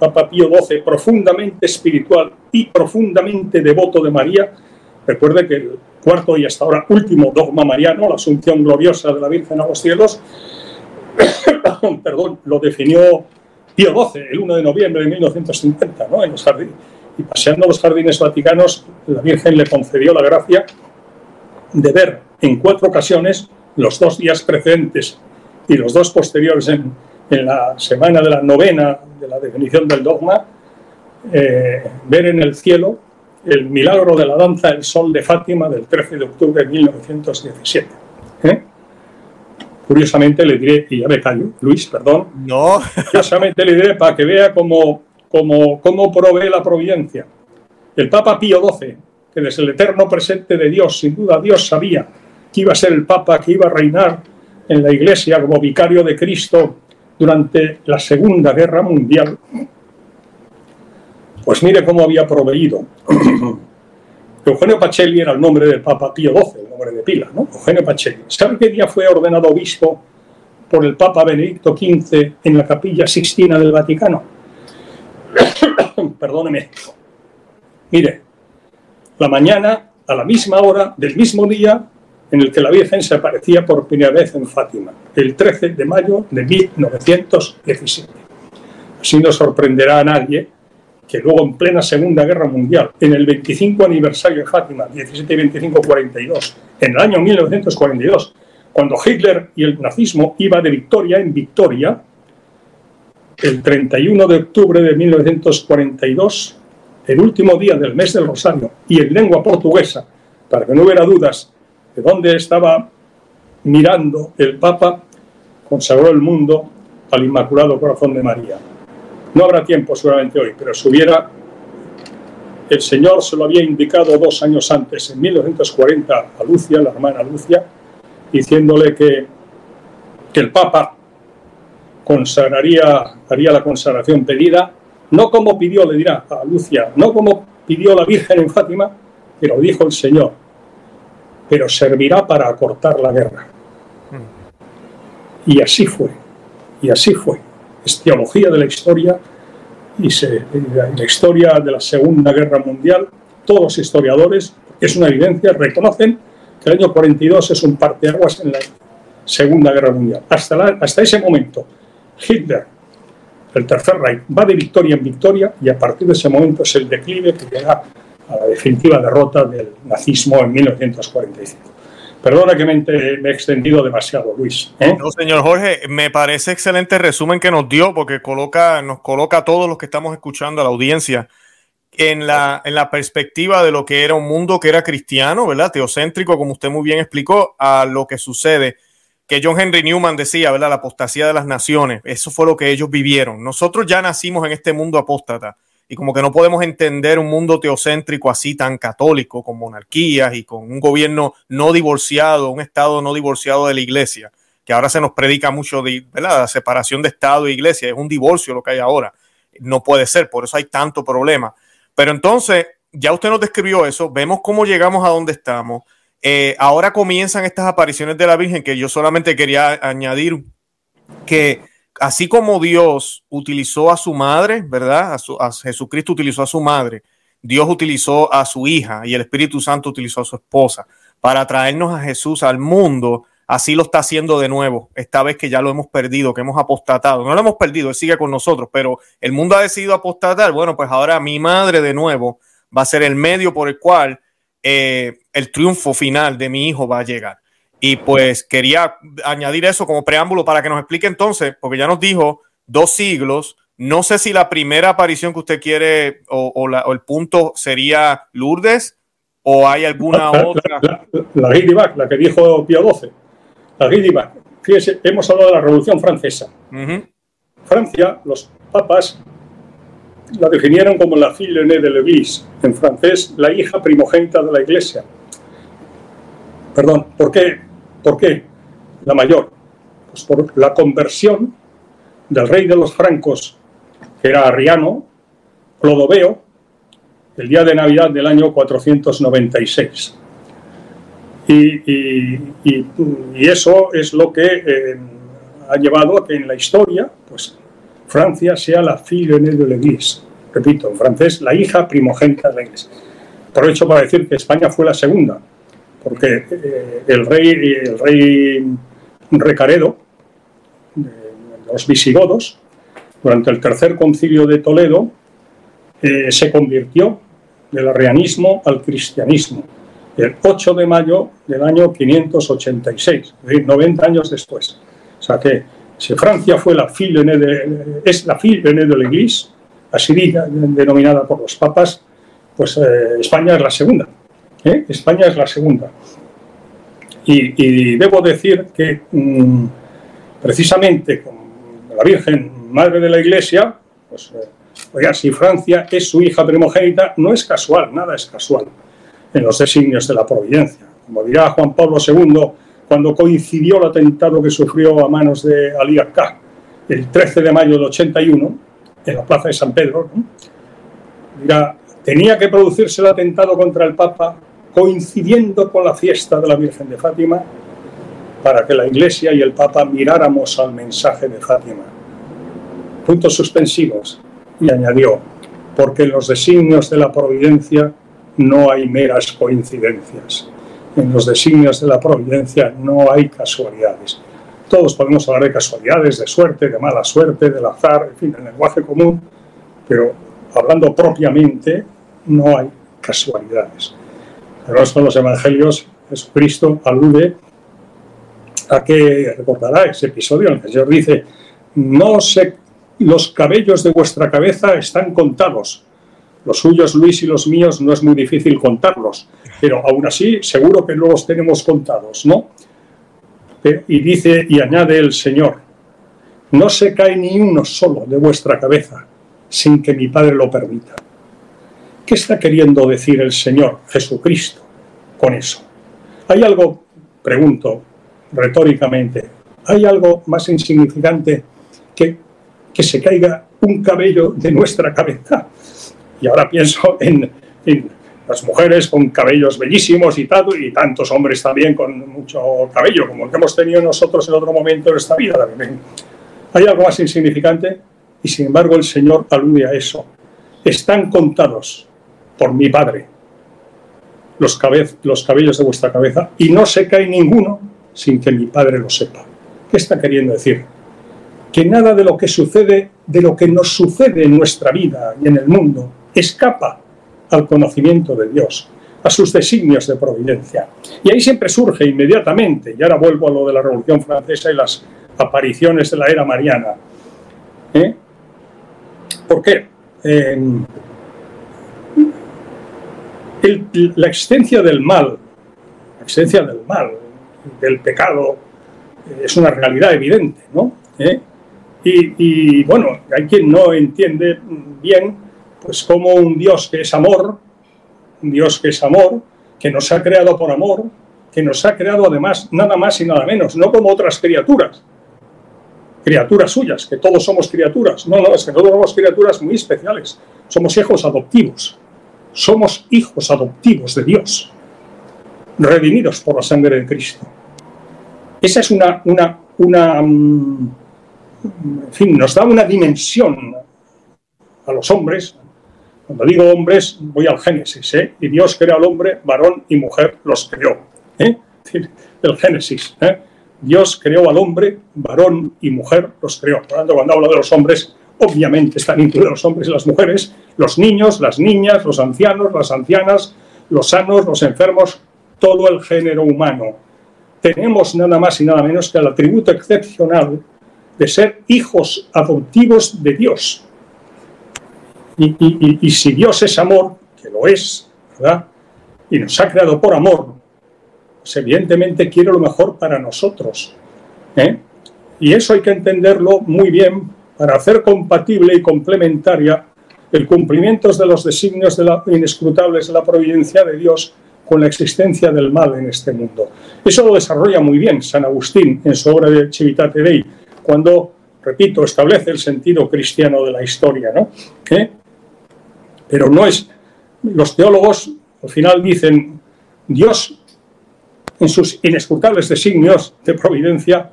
Speaker 2: Papa Pío XII, profundamente espiritual y profundamente devoto de María, recuerde que el cuarto y hasta ahora último dogma mariano, la asunción gloriosa de la Virgen a los cielos, perdón, lo definió Pío XII el 1 de noviembre de 1950, ¿no? en los jardines. Y paseando los jardines vaticanos, la Virgen le concedió la gracia de ver en cuatro ocasiones, los dos días precedentes y los dos posteriores en, la semana de la novena de la definición del dogma, eh, ver en el cielo el milagro de la danza El Sol de Fátima del 13 de octubre de 1917. ¿Eh? Curiosamente le diré, y ya me callo, Luis, perdón.
Speaker 1: No.
Speaker 2: Curiosamente le diré para que vea cómo, cómo, cómo provee la providencia. El Papa Pío XII, que desde el eterno presente de Dios, sin duda Dios sabía que iba a ser el Papa que iba a reinar en la Iglesia como vicario de Cristo durante la Segunda Guerra Mundial. Pues mire cómo había proveído. Eugenio Pacelli era el nombre del Papa Pío XII, el nombre de pila, ¿no? Eugenio Pacelli. ¿Sabe qué día fue ordenado obispo por el Papa Benedicto XV en la capilla Sixtina del Vaticano? Perdóneme. Mire, la mañana, a la misma hora del mismo día en el que la Virgen se aparecía por primera vez en Fátima, el 13 de mayo de 1917. Así no sorprenderá a nadie que luego en plena Segunda Guerra Mundial, en el 25 aniversario de Fátima, 17 y 25, 42, en el año 1942, cuando Hitler y el nazismo iba de victoria en victoria, el 31 de octubre de 1942, el último día del mes del Rosario, y en lengua portuguesa, para que no hubiera dudas de dónde estaba mirando el Papa, consagró el mundo al Inmaculado Corazón de María. No habrá tiempo seguramente hoy, pero si hubiera, el Señor se lo había indicado dos años antes, en 1940, a Lucia, la hermana Lucia, diciéndole que, que el Papa consagraría, haría la consagración pedida, no como pidió, le dirá a Lucia, no como pidió la Virgen en Fátima, pero dijo el Señor, pero servirá para acortar la guerra. Y así fue, y así fue. De la historia y la historia de la Segunda Guerra Mundial. Todos los historiadores, es una evidencia, reconocen que el año 42 es un parteaguas en la Segunda Guerra Mundial. Hasta, hasta ese momento, Hitler, el Tercer Reich, va de victoria en victoria y a partir de ese momento es el declive que llega a la definitiva derrota del nazismo en 1945. Perdona que me, he extendido demasiado, Luis.
Speaker 1: ¿eh? No, señor Jorge, me parece excelente resumen que nos dio porque coloca, nos coloca a todos los que estamos escuchando, a la audiencia, en la, en la perspectiva de lo que era un mundo que era cristiano, ¿verdad? Teocéntrico, como usted muy bien explicó, a lo que sucede que John Henry Newman decía, ¿verdad? La apostasía de las naciones. Eso fue lo que ellos vivieron. Nosotros ya nacimos en este mundo apóstata y como que no podemos entender un mundo teocéntrico así tan católico, con monarquías y con un gobierno no divorciado, un Estado no divorciado de la iglesia, que ahora se nos predica mucho de ¿verdad? la separación de Estado e iglesia. Es un divorcio lo que hay ahora. No puede ser, por eso hay tanto problema. Pero entonces, ya usted nos describió eso, vemos cómo llegamos a donde estamos eh, ahora comienzan estas apariciones de la Virgen que yo solamente quería añadir que así como Dios utilizó a su madre, ¿verdad? A, Jesucristo utilizó a su madre, Dios utilizó a su hija y el Espíritu Santo utilizó a su esposa para traernos a Jesús al mundo. Así lo está haciendo de nuevo, esta vez que ya lo hemos perdido, que hemos apostatado. No lo hemos perdido, Él sigue con nosotros, pero el mundo ha decidido apostatar. Bueno, pues ahora mi madre de nuevo va a ser el medio por el cual eh, el triunfo final de mi hijo va a llegar. Y pues quería añadir eso como preámbulo para que nos explique entonces, porque ya nos dijo dos siglos. No sé si la primera aparición que usted quiere o, el punto sería Lourdes o hay alguna otra.
Speaker 2: La, la, la, que dijo Pío XII. La Gidivac. Fíjese, hemos hablado de la Revolución Francesa. Francia, los papas la definieron como la fille aînée de l'Église, en francés, la hija primogénita de la Iglesia. Perdón, ¿por qué? ¿Por qué? La mayor. Pues por la conversión del rey de los francos, que era Arriano, Clodoveo, el día de Navidad del año 496. Y, eso es lo que eh, ha llevado a que en la historia, pues Francia sea la fille de l'Église. Repito, en francés, la hija primogénita de la Iglesia. Aprovecho para decir que España fue la segunda, porque eh, el rey, el rey Recaredo, de los visigodos, durante el tercer concilio de Toledo, eh, se convirtió del arrianismo al cristianismo, el 8 de mayo del año 586, es decir, 90 años después. O sea que si Francia fue la fille de, es la fille de la Iglesia, así denominada por los papas, pues eh, España es la segunda. ¿Eh? España es la segunda. Y, debo decir que mm, precisamente con la Virgen, Madre de la Iglesia, pues, eh, oiga, si Francia es su hija primogénita, no es casual, nada es casual en los designios de la providencia. Como dirá Juan Pablo II, cuando coincidió el atentado que sufrió a manos de Ali Akka el 13 de mayo del 81 en la plaza de San Pedro. Mira, tenía que producirse el atentado contra el Papa coincidiendo con la fiesta de la Virgen de Fátima para que la Iglesia y el Papa miráramos al mensaje de Fátima. Puntos suspensivos. Y añadió, porque en los designios de la providencia no hay meras coincidencias en los designios de la providencia no hay casualidades. Todos podemos hablar de casualidades, de suerte, de mala suerte, del azar, en fin, el lenguaje común, pero hablando propiamente no hay casualidades. El resto los evangelios, Jesucristo alude a que recordará ese episodio el Señor dice, no se los cabellos de vuestra cabeza están contados. Los suyos, Luis, y los míos no es muy difícil contarlos, pero aún así seguro que no los tenemos contados, ¿no? Y dice y añade el Señor, no se cae ni uno solo de vuestra cabeza sin que mi Padre lo permita. ¿Qué está queriendo decir el Señor Jesucristo con eso? ¿Hay algo, pregunto retóricamente, ¿hay algo más insignificante que que se caiga un cabello de nuestra cabeza? Y ahora pienso en, las mujeres con cabellos bellísimos y, tanto, y tantos hombres también con mucho cabello, como el que hemos tenido nosotros en otro momento de esta vida. Hay algo más insignificante y sin embargo el Señor alude a eso. Están contados por mi Padre los, los cabellos de vuestra cabeza y no se cae ninguno sin que mi Padre lo sepa. ¿Qué está queriendo decir? Que nada de lo que sucede, de lo que nos sucede en nuestra vida y en el mundo, escapa al conocimiento de Dios, a sus designios de providencia. Y ahí siempre surge inmediatamente, y ahora vuelvo a lo de la Revolución Francesa y las apariciones de la era mariana. ¿Eh? ¿Por qué? La existencia del mal, la existencia del mal, del pecado, es una realidad evidente, ¿no? ¿Eh? Y, y, bueno, hay quien no entiende bien pues como un Dios que es amor, un Dios que es amor, que nos ha creado por amor, que nos ha creado además nada más y nada menos, no como otras criaturas, criaturas suyas, que todos somos criaturas. No, no, es que todos somos criaturas muy especiales. Somos hijos adoptivos. Somos hijos adoptivos de Dios, redimidos por la sangre de Cristo. Esa es una, una, una mm, en fin, nos da una dimensión a los hombres, cuando digo hombres, voy al Génesis, ¿eh? y Dios crea al hombre, varón y mujer los creó. ¿eh? El Génesis. ¿eh? Dios creó al hombre, varón y mujer los creó. Por lo tanto, cuando hablo de los hombres, obviamente están incluidos los hombres y las mujeres, los niños, las niñas, los ancianos, las ancianas, los sanos, los enfermos, todo el género humano. Tenemos nada más y nada menos que el atributo excepcional de ser hijos adoptivos de Dios. Y, si Dios es amor, que lo es, ¿verdad? Y nos ha creado por amor, pues evidentemente quiere lo mejor para nosotros. ¿eh? Y eso hay que entenderlo muy bien para hacer compatible y complementaria el cumplimiento de los designios inescrutables de la providencia de Dios con la existencia del mal en este mundo. Eso lo desarrolla muy bien San Agustín en su obra de Civitate Dei, cuando, repito, establece el sentido cristiano de la historia. ¿no? ¿Eh? Pero no es. Los teólogos al final dicen, Dios, en sus inescrutables designios de providencia,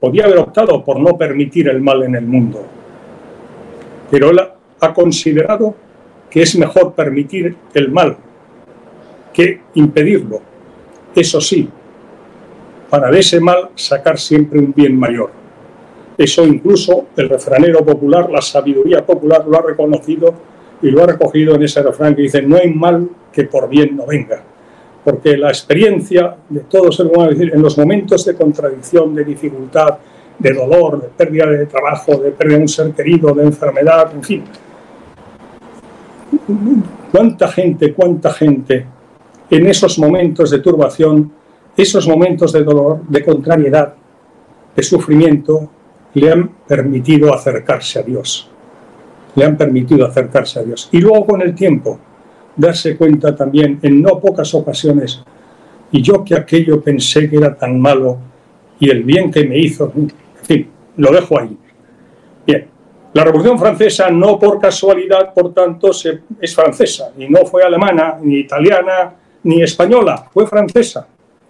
Speaker 2: podía haber optado por no permitir el mal en el mundo. Pero él ha considerado que es mejor permitir el mal que impedirlo. Eso sí, para de ese mal sacar siempre un bien mayor. Eso incluso el refranero popular, la sabiduría popular lo ha reconocido y lo ha recogido en ese refrán que dice, no hay mal que por bien no venga. Porque la experiencia de todos en los momentos de contradicción, de dificultad, de dolor, de pérdida de trabajo, de pérdida de un ser querido, de enfermedad, en fin. ¿Cuánta gente, cuánta gente en esos momentos de turbación, esos momentos de dolor, de contrariedad, de sufrimiento, le han permitido acercarse a Dios? le han permitido acercarse a Dios. Y luego con el tiempo darse cuenta también en no pocas ocasiones, y yo que aquello pensé que era tan malo y el bien que me hizo, en fin, lo dejo ahí. Bien, la Revolución Francesa no por casualidad, por tanto, es francesa, y no fue alemana, ni italiana, ni española, fue francesa.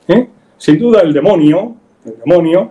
Speaker 2: ¿eh? Sin duda el demonio, el demonio,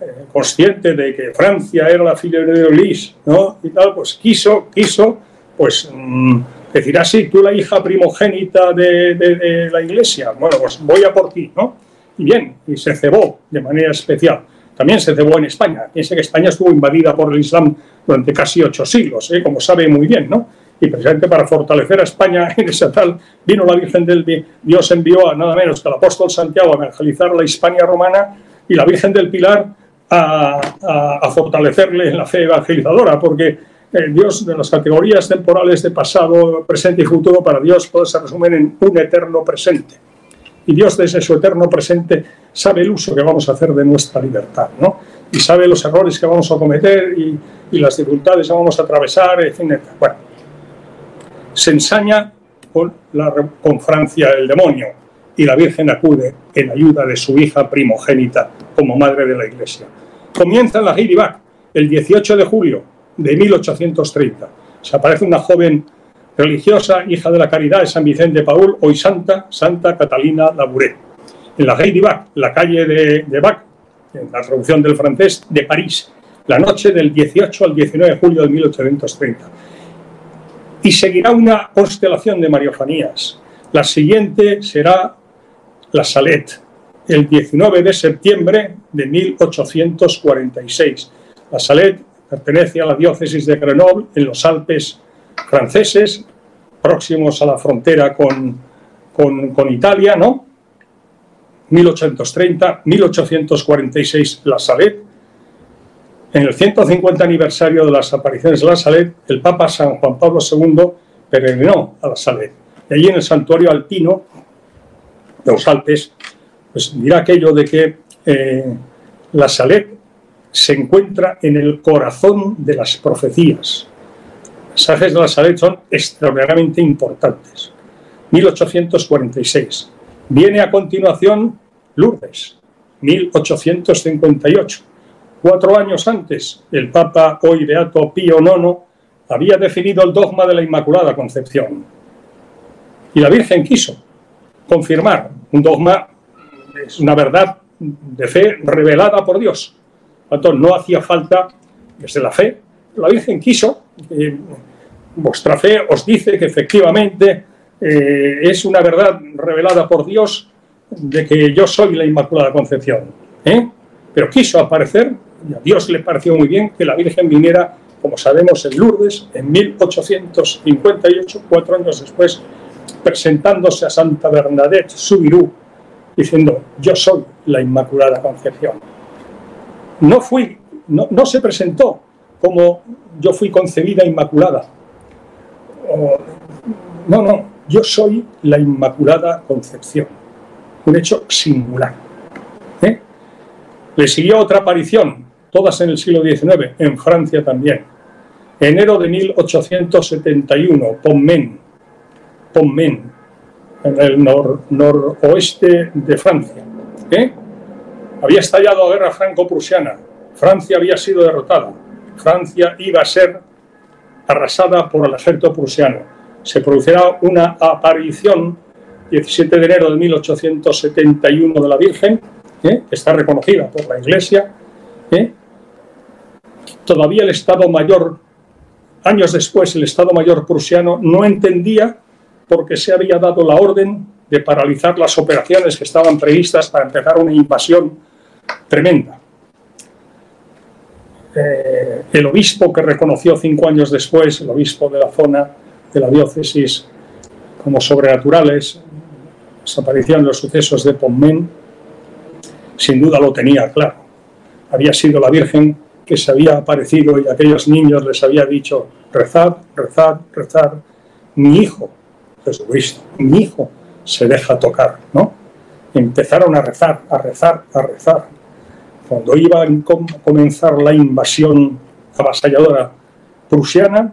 Speaker 2: eh, consciente de que Francia era la filial de Olis, ¿no? Y tal, pues quiso, quiso, pues mm, decir así, tú la hija primogénita de, la iglesia, bueno, pues voy a por ti, ¿no? Y bien, y se cebó de manera especial. También se cebó en España. Piense que España estuvo invadida por el Islam durante casi ocho siglos, ¿eh? como sabe muy bien, ¿no? Y precisamente para fortalecer a España en esa tal, vino la Virgen del Dios envió a nada menos que al apóstol Santiago a evangelizar la Hispania romana y la Virgen del Pilar a, fortalecerle en la fe evangelizadora, porque eh, Dios de las categorías temporales de pasado, presente y futuro para Dios todo se resumen en un eterno presente. Y Dios desde su eterno presente sabe el uso que vamos a hacer de nuestra libertad, ¿no? Y sabe los errores que vamos a cometer y, las dificultades que vamos a atravesar, etc. Bueno, se ensaña con, la, con Francia el demonio y la Virgen acude en ayuda de su hija primogénita como madre de la Iglesia. Comienza la Heidibac el 18 de julio de 1830. Se aparece una joven religiosa, hija de la caridad de San Vicente de Paul, hoy santa, Santa Catalina Labouré. En la Heidibac, la calle de, de Bac, en la traducción del francés, de París, la noche del 18 al 19 de julio de 1830. Y seguirá una constelación de mariofanías. La siguiente será la Salette, el 19 de septiembre de 1846. La Salette pertenece a la diócesis de Grenoble, en los Alpes franceses, próximos a la frontera con, con, Italia, ¿no? 1830, 1846, La Salette. En el 150 aniversario de las apariciones de La Salette, el Papa San Juan Pablo II peregrinó a La Salette. Y allí en el santuario alpino de los Alpes, pues dirá aquello de que eh, la Salet se encuentra en el corazón de las profecías. Los mensajes de la Salet son extraordinariamente importantes. 1846. Viene a continuación Lourdes, 1858. Cuatro años antes, el Papa hoy Beato Pío IX había definido el dogma de la Inmaculada Concepción. Y la Virgen quiso confirmar un dogma, es una verdad de fe revelada por Dios. Entonces, no hacía falta, desde la fe, la Virgen quiso, eh, vuestra fe os dice que efectivamente eh, es una verdad revelada por Dios de que yo soy la Inmaculada Concepción. ¿eh? Pero quiso aparecer, y a Dios le pareció muy bien que la Virgen viniera, como sabemos, en Lourdes en 1858, cuatro años después presentándose a Santa Bernadette Subirú, diciendo, yo soy la Inmaculada Concepción. No fui, no, se presentó como yo fui concebida Inmaculada. no, no, yo soy la Inmaculada Concepción. Un hecho singular. ¿eh? Le siguió otra aparición, todas en el siglo XIX, en Francia también. Enero de 1871, Pommen, Pommen, en el noroeste de Francia. ¿eh? Había estallado la guerra franco-prusiana. Francia había sido derrotada. Francia iba a ser arrasada por el ejército prusiano. Se producirá una aparición 17 de enero de 1871 de la Virgen, ¿eh? que está reconocida por la Iglesia. ¿eh? Todavía el Estado Mayor, años después, el Estado Mayor prusiano no entendía porque se había dado la orden de paralizar las operaciones que estaban previstas para empezar una invasión tremenda. Eh, el obispo que reconoció cinco años después, el obispo de la zona de la diócesis como sobrenaturales, desaparición de los sucesos de Pommen, sin duda lo tenía claro. Había sido la Virgen que se había aparecido y aquellos niños les había dicho, rezad, rezad, rezad, mi hijo Jesucristo. Mi hijo se deja tocar, ¿no? Empezaron a rezar, a rezar, a rezar. Cuando iba a comenzar la invasión avasalladora prusiana,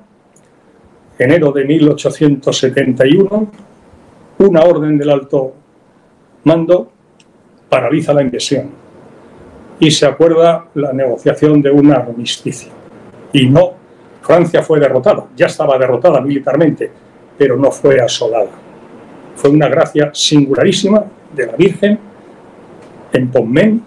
Speaker 2: enero de 1871, una orden del alto mando paraliza la invasión y se acuerda la negociación de un armisticio. Y no, Francia fue derrotada, ya estaba derrotada militarmente, pero no fue asolada. Fue una gracia singularísima de la Virgen en Pommen,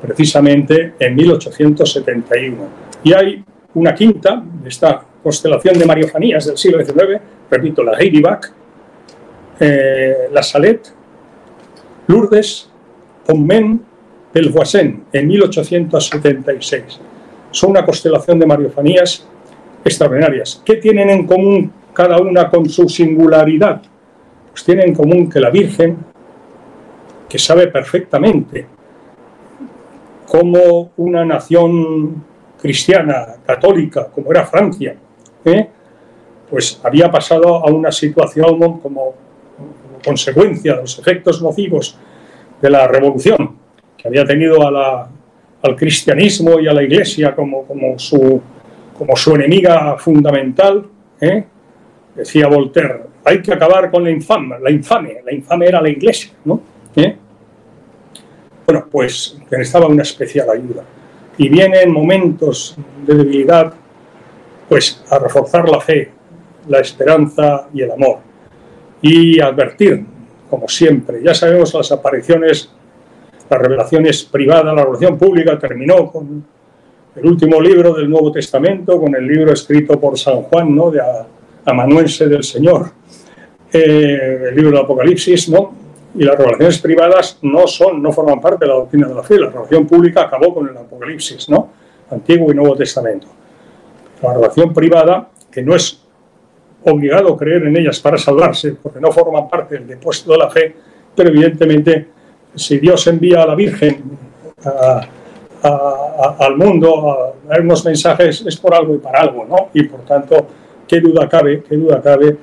Speaker 2: precisamente en 1871. Y hay una quinta esta constelación de mariofanías del siglo XIX, repito, la Heidibac, eh, la Salette, Lourdes, Pommen, Pelvoisin, en 1876. Son una constelación de mariofanías extraordinarias. ¿Qué tienen en común cada una con su singularidad, pues tiene en común que la Virgen, que sabe perfectamente como una nación cristiana, católica, como era Francia, ¿eh? pues había pasado a una situación como, consecuencia de los efectos nocivos de la revolución, que había tenido al cristianismo y a la iglesia como, como, su, como su enemiga fundamental, ¿eh? Decía Voltaire, hay que acabar con la infame, la infame, la infame era la iglesia, ¿no? ¿Eh? Bueno, pues necesitaba una especial ayuda. Y viene en momentos de debilidad, pues a reforzar la fe, la esperanza y el amor. Y advertir, como siempre, ya sabemos las apariciones, las revelaciones privadas, la revelación pública terminó con el último libro del Nuevo Testamento, con el libro escrito por San Juan, ¿no? de amanuense del Señor, eh, el libro del Apocalipsis, ¿no? y las relaciones privadas no son, no forman parte de la doctrina de la fe. La relación pública acabó con el Apocalipsis, ¿no? Antiguo y Nuevo Testamento. La relación privada, que no es obligado a creer en ellas para salvarse, porque no forman parte del depósito de la fe, pero evidentemente si Dios envía a la Virgen al mundo a dar unos mensajes es por algo y para algo, ¿no? Y por tanto, qué duda cabe, qué duda cabe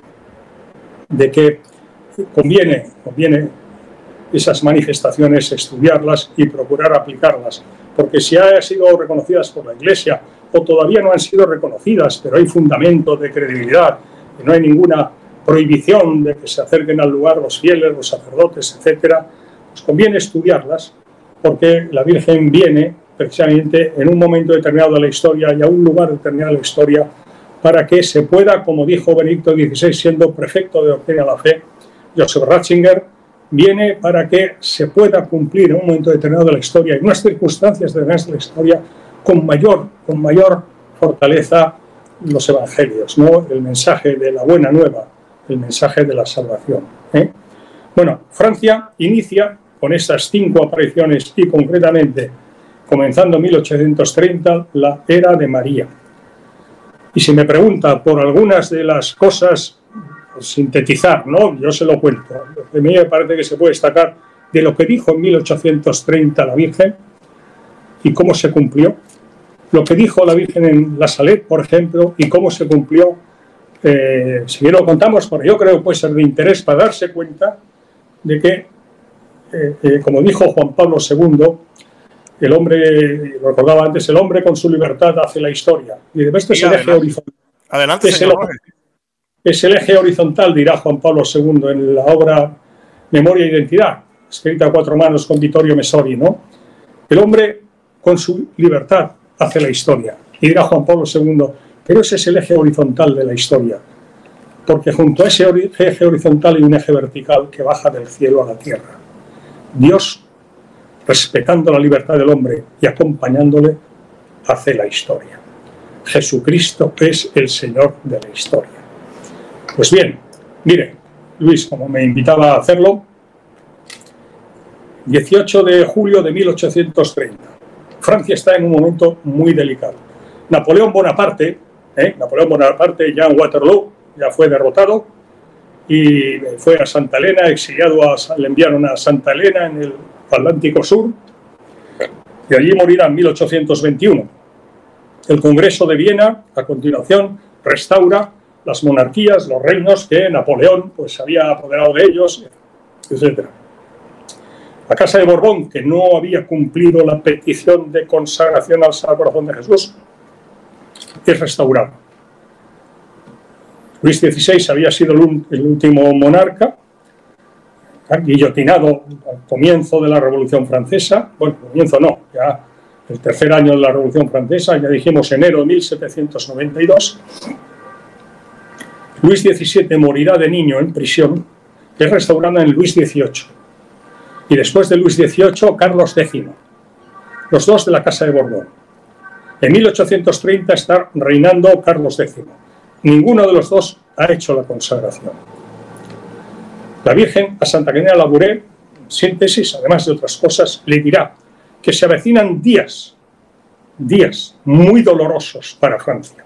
Speaker 2: de que conviene, conviene esas manifestaciones, estudiarlas y procurar aplicarlas. Porque si han sido reconocidas por la Iglesia o todavía no han sido reconocidas, pero hay fundamento de credibilidad y no hay ninguna prohibición de que se acerquen al lugar los fieles, los sacerdotes, etcétera, pues conviene estudiarlas porque la Virgen viene precisamente en un momento determinado de la historia y a un lugar determinado de la historia para que se pueda, como dijo Benedicto XVI, siendo prefecto de doctrina de la fe, Joseph Ratzinger, viene para que se pueda cumplir en un momento determinado de la historia, en unas circunstancias determinadas de la historia, con mayor, con mayor fortaleza los evangelios, ¿no? el mensaje de la buena nueva, el mensaje de la salvación. ¿eh? Bueno, Francia inicia con estas cinco apariciones y concretamente, comenzando en 1830, la era de María. Y si me pregunta por algunas de las cosas sintetizar, ¿no? Yo se lo cuento. A mí me parece que se puede destacar de lo que dijo en 1830 la Virgen y cómo se cumplió. Lo que dijo la Virgen en La Salet, por ejemplo, y cómo se cumplió. Eh, si bien lo contamos, porque yo creo que puede ser de interés para darse cuenta de que, eh, eh, como dijo Juan Pablo II, el hombre, lo recordaba antes, el hombre con su libertad hace la historia. Y de este es el eje horizontal.
Speaker 1: Adelante,
Speaker 2: es el eje horizontal, dirá Juan Pablo II en la obra Memoria e Identidad, escrita a cuatro manos con Vittorio Messori, ¿no? El hombre con su libertad hace la historia. Y dirá Juan Pablo II, pero ese es el eje horizontal de la historia, porque junto a ese eje horizontal hay un eje vertical que baja del cielo a la tierra. Dios, respetando la libertad del hombre y acompañándole, hace la historia. Jesucristo es el Señor de la historia. Pues bien, mire, Luis, como me invitaba a hacerlo, 18 de julio de 1830. Francia está en un momento muy delicado. Napoleón Bonaparte, ¿eh? Napoleón Bonaparte ya en Waterloo, ya fue derrotado y fue a Santa Elena, exiliado, a, le enviaron a Santa Elena en el Atlántico Sur y allí morirá en 1821. El Congreso de Viena, a continuación, restaura las monarquías, los reinos que Napoleón pues, había apoderado de ellos, etc. La Casa de Borbón, que no había cumplido la petición de consagración al Sagrado Corazón de Jesús, es restaurada. Luis XVI había sido el último monarca, guillotinado al comienzo de la Revolución Francesa, bueno, comienzo no, ya el tercer año de la Revolución Francesa, ya dijimos enero de 1792, Luis XVII morirá de niño en prisión, es restaurada en Luis XVIII. Y después de Luis XVIII, Carlos X, los dos de la Casa de Borbón. En 1830 está reinando Carlos X. Ninguno de los dos ha hecho la consagración. La Virgen a Santa Catarina Labouré, síntesis, además de otras cosas, le dirá que se avecinan días, días muy dolorosos para Francia,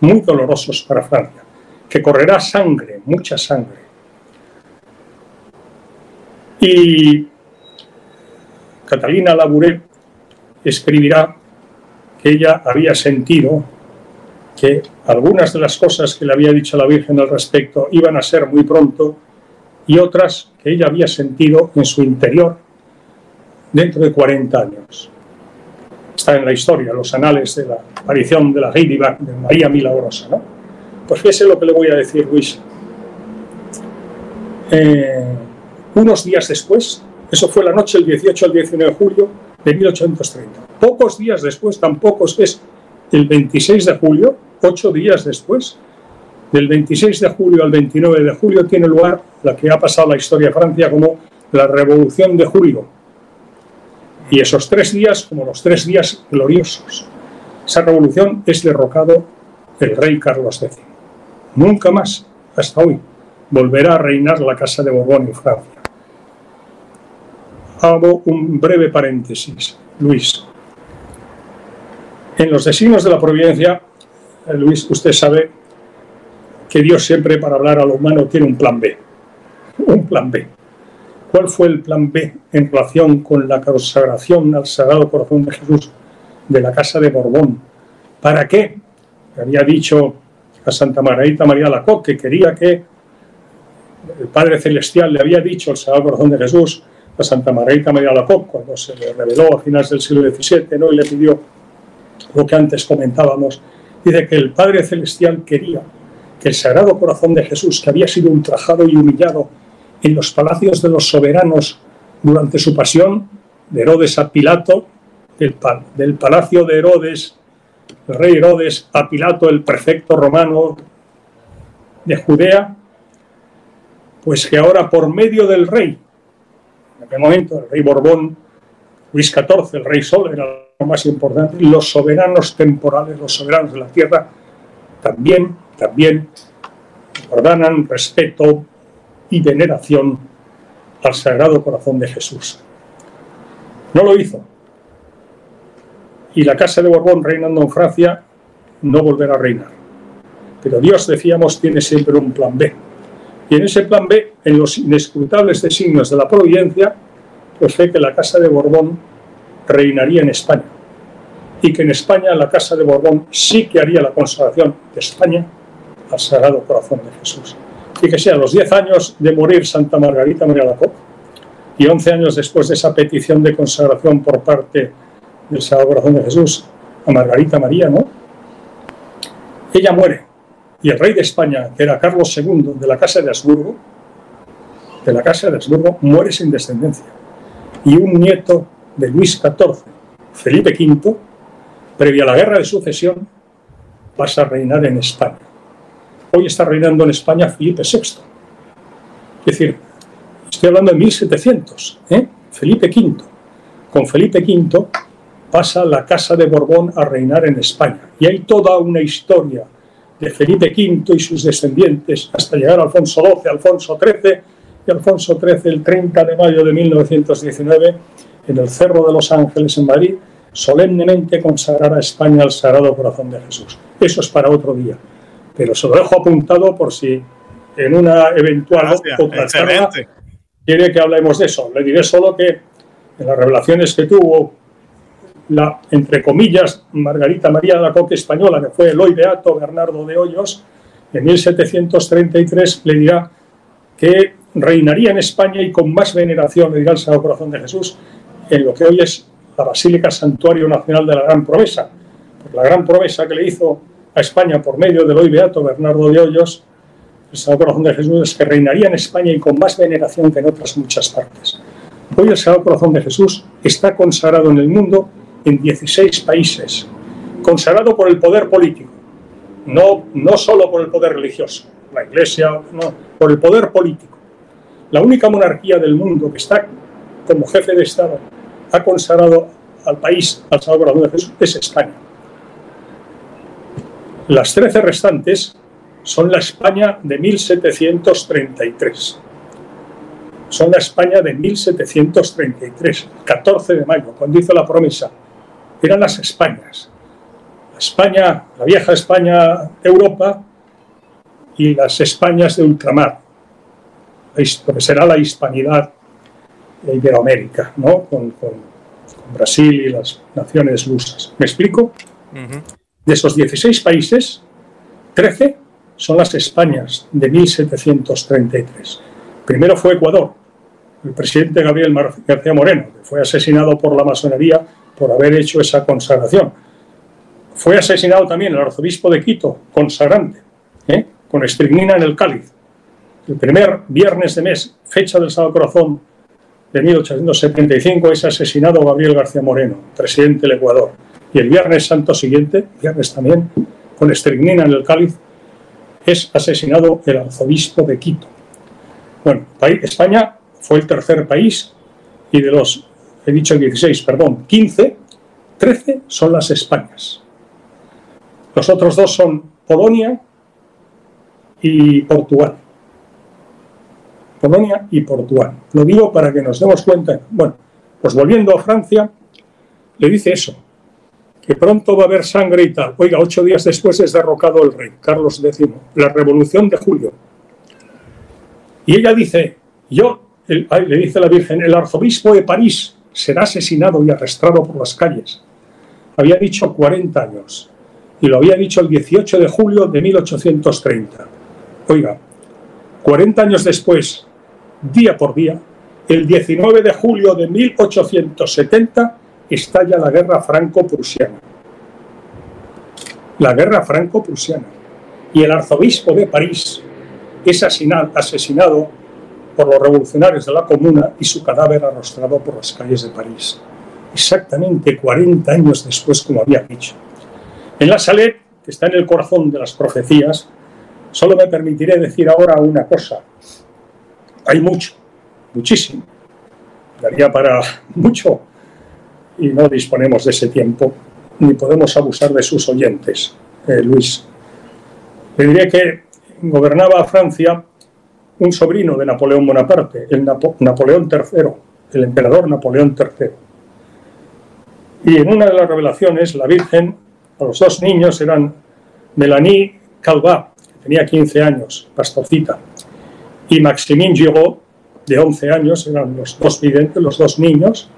Speaker 2: muy dolorosos para Francia que correrá sangre, mucha sangre. Y Catalina Labouré escribirá que ella había sentido que algunas de las cosas que le había dicho la Virgen al respecto iban a ser muy pronto y otras que ella había sentido en su interior dentro de 40 años. Está en la historia, los anales de la aparición de la Heidelberg, de María Milagrosa. ¿no? Pues fíjese lo que le voy a decir, Luis. Eh, unos días después, eso fue la noche del 18 al 19 de julio de 1830, pocos días después, tan pocos es el 26 de julio, ocho días después, del 26 de julio al 29 de julio, tiene lugar la que ha pasado la historia de Francia como la Revolución de Julio. Y esos tres días como los tres días gloriosos. Esa revolución es derrocado el rey Carlos X. Nunca más, hasta hoy, volverá a reinar la Casa de Borbón en Francia. Hago un breve paréntesis, Luis. En los designios de la providencia, eh, Luis, usted sabe que Dios siempre para hablar a lo humano tiene un plan B. Un plan B. ¿Cuál fue el plan B en relación con la consagración al Sagrado Corazón de Jesús de la Casa de Borbón? ¿Para qué? Había dicho a Santa Margarita María Lacoque que quería que el Padre Celestial le había dicho al Sagrado Corazón de Jesús a Santa Margarita María Lacoque cuando se le reveló a finales del siglo XVII ¿no? y le pidió lo que antes comentábamos, dice que el Padre Celestial quería que el Sagrado Corazón de Jesús, que había sido ultrajado y humillado en los palacios de los soberanos durante su pasión, de Herodes a Pilato, del, del palacio de Herodes, el rey Herodes a Pilato, el prefecto romano de Judea, pues que ahora por medio del rey, en aquel momento el rey Borbón, Luis XIV, el rey Sol, era más importante, los soberanos temporales, los soberanos de la tierra, también, también ordenan respeto y veneración al Sagrado Corazón de Jesús. No lo hizo. Y la Casa de Borbón, reinando en Francia, no volverá a reinar. Pero Dios, decíamos, tiene siempre un plan B. Y en ese plan B, en los inescrutables designios de la providencia, pues ve que la Casa de Borbón reinaría en España y que en España la Casa de Borbón sí que haría la consagración de España al Sagrado Corazón de Jesús. Y que sea los 10 años de morir Santa Margarita María Lacoque y 11 años después de esa petición de consagración por parte del Sagrado Corazón de Jesús a Margarita María, ¿no? Ella muere y el rey de España, que era Carlos II de la Casa de Habsburgo, de la Casa de Habsburgo, muere sin descendencia. Y un nieto de Luis XIV, Felipe V, previa a la guerra de sucesión, pasa a reinar en España. Hoy está reinando en España Felipe VI. Es decir, estoy hablando de 1700, ¿eh? Felipe V. Con Felipe V pasa la Casa de Borbón a reinar en España. Y hay toda una historia de Felipe V y sus descendientes hasta llegar a Alfonso XII, Alfonso XIII y Alfonso XIII el 30 de mayo de 1919 en el Cerro de los Ángeles en Madrid, solemnemente consagrar a España al Sagrado Corazón de Jesús. Eso es para otro día. Pero se lo dejo apuntado por si en una eventual otra charla quiere que hablemos de eso. Le diré solo que en las revelaciones que tuvo la, entre comillas, Margarita María de la Coque Española, que fue el hoy beato Bernardo de Hoyos, en 1733 le dirá que reinaría en España y con más veneración, le dirá el Sagrado Corazón de Jesús, en lo que hoy es la Basílica Santuario Nacional de la Gran Promesa. la gran promesa que le hizo a España por medio del hoy beato Bernardo de Hoyos, el Sagrado Corazón de Jesús, es que reinaría en España y con más veneración que en otras muchas partes. Hoy el Sagrado Corazón de Jesús está consagrado en el mundo en 16 países, consagrado por el poder político, no, no solo por el poder religioso, la Iglesia, no, por el poder político. La única monarquía del mundo que está como jefe de Estado ha consagrado al país al Salvador de Jesús es España. Las 13 restantes son la España de 1733. Son la España de 1733, 14 de mayo, cuando hizo la promesa. Eran las Españas. La España, la vieja España de Europa y las Españas de ultramar, lo que será la hispanidad Iberoamérica, ¿no? con, Brasil y las naciones lusas. ¿Me explico? De esos 16 países, 13 son las Españas de 1733. Primero fue Ecuador, el presidente Gabriel García Moreno, que fue asesinado por la masonería por haber hecho esa consagración. Fue asesinado también el arzobispo de Quito, consagrante, ¿eh? con estricnina en el cáliz. El primer viernes de mes, fecha del Sábado Corazón de 1875, es asesinado Gabriel García Moreno, presidente del Ecuador. Y el viernes santo siguiente, viernes también, con estricnina en el cáliz, es asesinado el arzobispo de Quito. Bueno, España fue el tercer país y de los, he dicho 16, perdón, 15, 13 son las Españas. Los otros dos son Polonia y Portugal. Polonia y Portugal. Lo digo para que nos demos cuenta. Bueno, pues volviendo a Francia, le dice eso, que pronto va a haber sangre y tal. Oiga, ocho días después es derrocado el rey, Carlos X, la revolución de julio. Y ella dice, yo, le dice la Virgen, el arzobispo de París será asesinado y arrestado por las calles. Había dicho 40 años y lo había dicho el 18 de julio de 1830. Oiga, 40 años después, día por día, el 19 de julio de 1870, estalla la guerra franco-prusiana. La guerra franco-prusiana. Y el arzobispo de París es asesinado por los revolucionarios de la Comuna y su cadáver arrostrado por las calles de París. Exactamente 40 años después, como había dicho. En la Salet, que está en el corazón de las profecías, solo me permitiré decir ahora una cosa. Hay mucho, muchísimo. Daría para mucho y no disponemos de ese tiempo, ni podemos abusar de sus oyentes, eh, Luis. Le diré que gobernaba Francia un sobrino de Napoleón Bonaparte, el Napoleón III, el emperador Napoleón III. Y en una de las revelaciones, la Virgen, a los dos niños eran Melanie Calvat, que tenía 15 años, pastorcita, y Maximin Giraud, de 11 años, eran los dos videntes, los dos niños,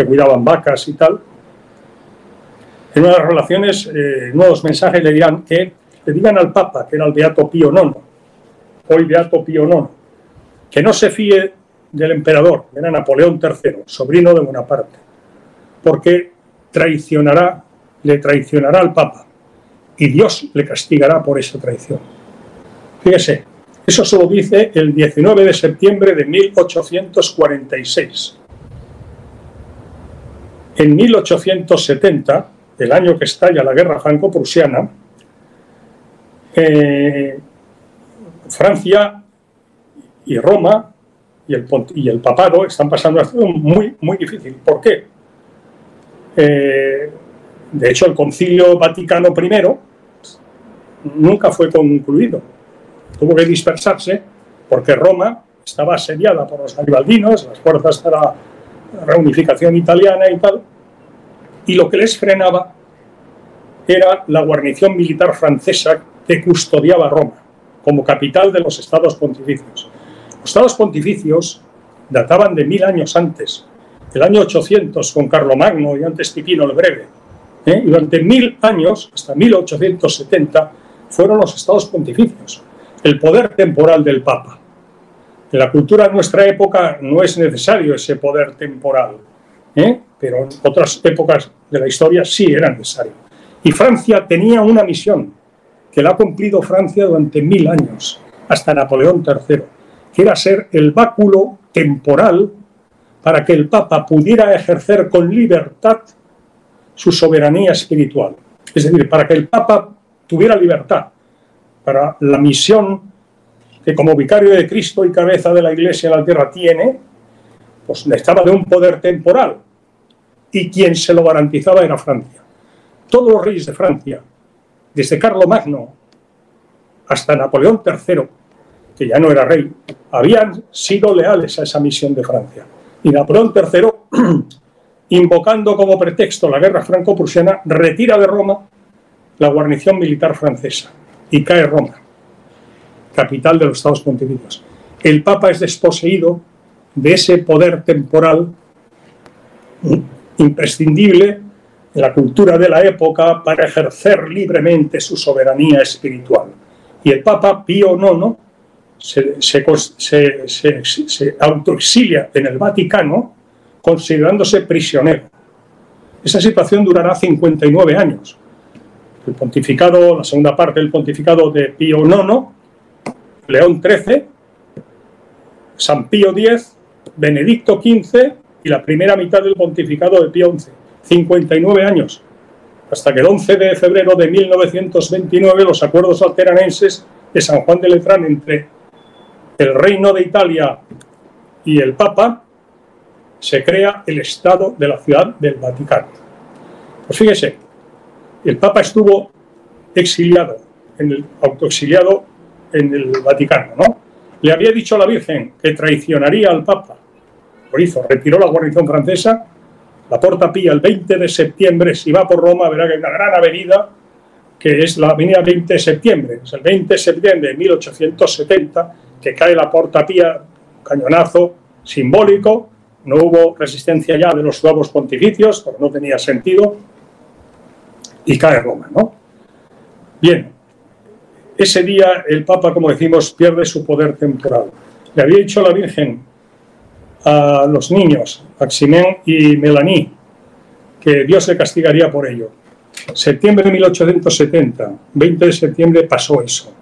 Speaker 2: que cuidaban vacas y tal. En unas relaciones, eh, nuevos mensajes le dirán que le digan al Papa, que era el Beato Pío IX, hoy Beato Pío IX, que no se fíe del emperador, era Napoleón III, sobrino de Bonaparte, porque traicionará, le traicionará al Papa y Dios le castigará por esa traición. Fíjese, eso se lo dice el 19 de septiembre de 1846. En 1870, el año que estalla la guerra franco-prusiana, eh, Francia y Roma y el, papado están pasando una situación muy, muy difícil. ¿Por qué? Eh, de hecho, el concilio Vaticano I nunca fue concluido. Tuvo que dispersarse porque Roma estaba asediada por los garibaldinos, las fuerzas de la reunificación italiana y tal, y lo que les frenaba era la guarnición militar francesa que custodiaba Roma como capital de los estados pontificios. Los estados pontificios databan de mil años antes, el año 800 con Carlomagno y antes Pipino el Breve. ¿eh? Durante mil años, hasta 1870, fueron los estados pontificios, el poder temporal del Papa. En la cultura de nuestra época no es necesario ese poder temporal, ¿eh? pero en otras épocas de la historia sí era necesario. Y Francia tenía una misión, que la ha cumplido Francia durante mil años, hasta Napoleón III, que era ser el báculo temporal para que el Papa pudiera ejercer con libertad su soberanía espiritual. Es decir, para que el Papa tuviera libertad para la misión que como vicario de Cristo y cabeza de la Iglesia en la tierra tiene, pues necesitaba de un poder temporal. Y quien se lo garantizaba era Francia. Todos los reyes de Francia, desde Magno hasta Napoleón III, que ya no era rey, habían sido leales a esa misión de Francia. Y Napoleón III, invocando como pretexto la guerra franco-prusiana, retira de Roma la guarnición militar francesa y cae Roma capital de los Estados Pontificios. El Papa es desposeído de ese poder temporal imprescindible en la cultura de la época para ejercer libremente su soberanía espiritual. Y el Papa Pío IX se, se, autoexilia en el Vaticano considerándose prisionero. Esa situación durará 59 años. El pontificado, la segunda parte del pontificado de Pío IX, León XIII, San Pío X, Benedicto XV y la primera mitad del pontificado de Pío XI. 59 años, hasta que el 11 de febrero de 1929 los acuerdos alteranenses de San Juan de Letrán entre el Reino de Italia y el Papa, se crea el Estado de la Ciudad del Vaticano. Pues fíjese, el Papa estuvo exiliado, en el, autoexiliado en el Vaticano, ¿no? Le había dicho a la Virgen que traicionaría al Papa. Lo hizo, retiró la guarnición francesa la Porta Pía el 20 de septiembre, si va por Roma, verá que hay una gran avenida que es la avenida 20 de septiembre. Es el 20 de septiembre de 1870 que cae la Porta Pía, cañonazo simbólico. No hubo resistencia ya de los nuevos pontificios, porque no tenía sentido. Y cae Roma, ¿no? Bien, ese día el Papa, como decimos, pierde su poder temporal. Le había dicho a la Virgen a los niños, Maximén y Melanie, que Dios le castigaría por ello. Septiembre de 1870, 20 de septiembre pasó eso.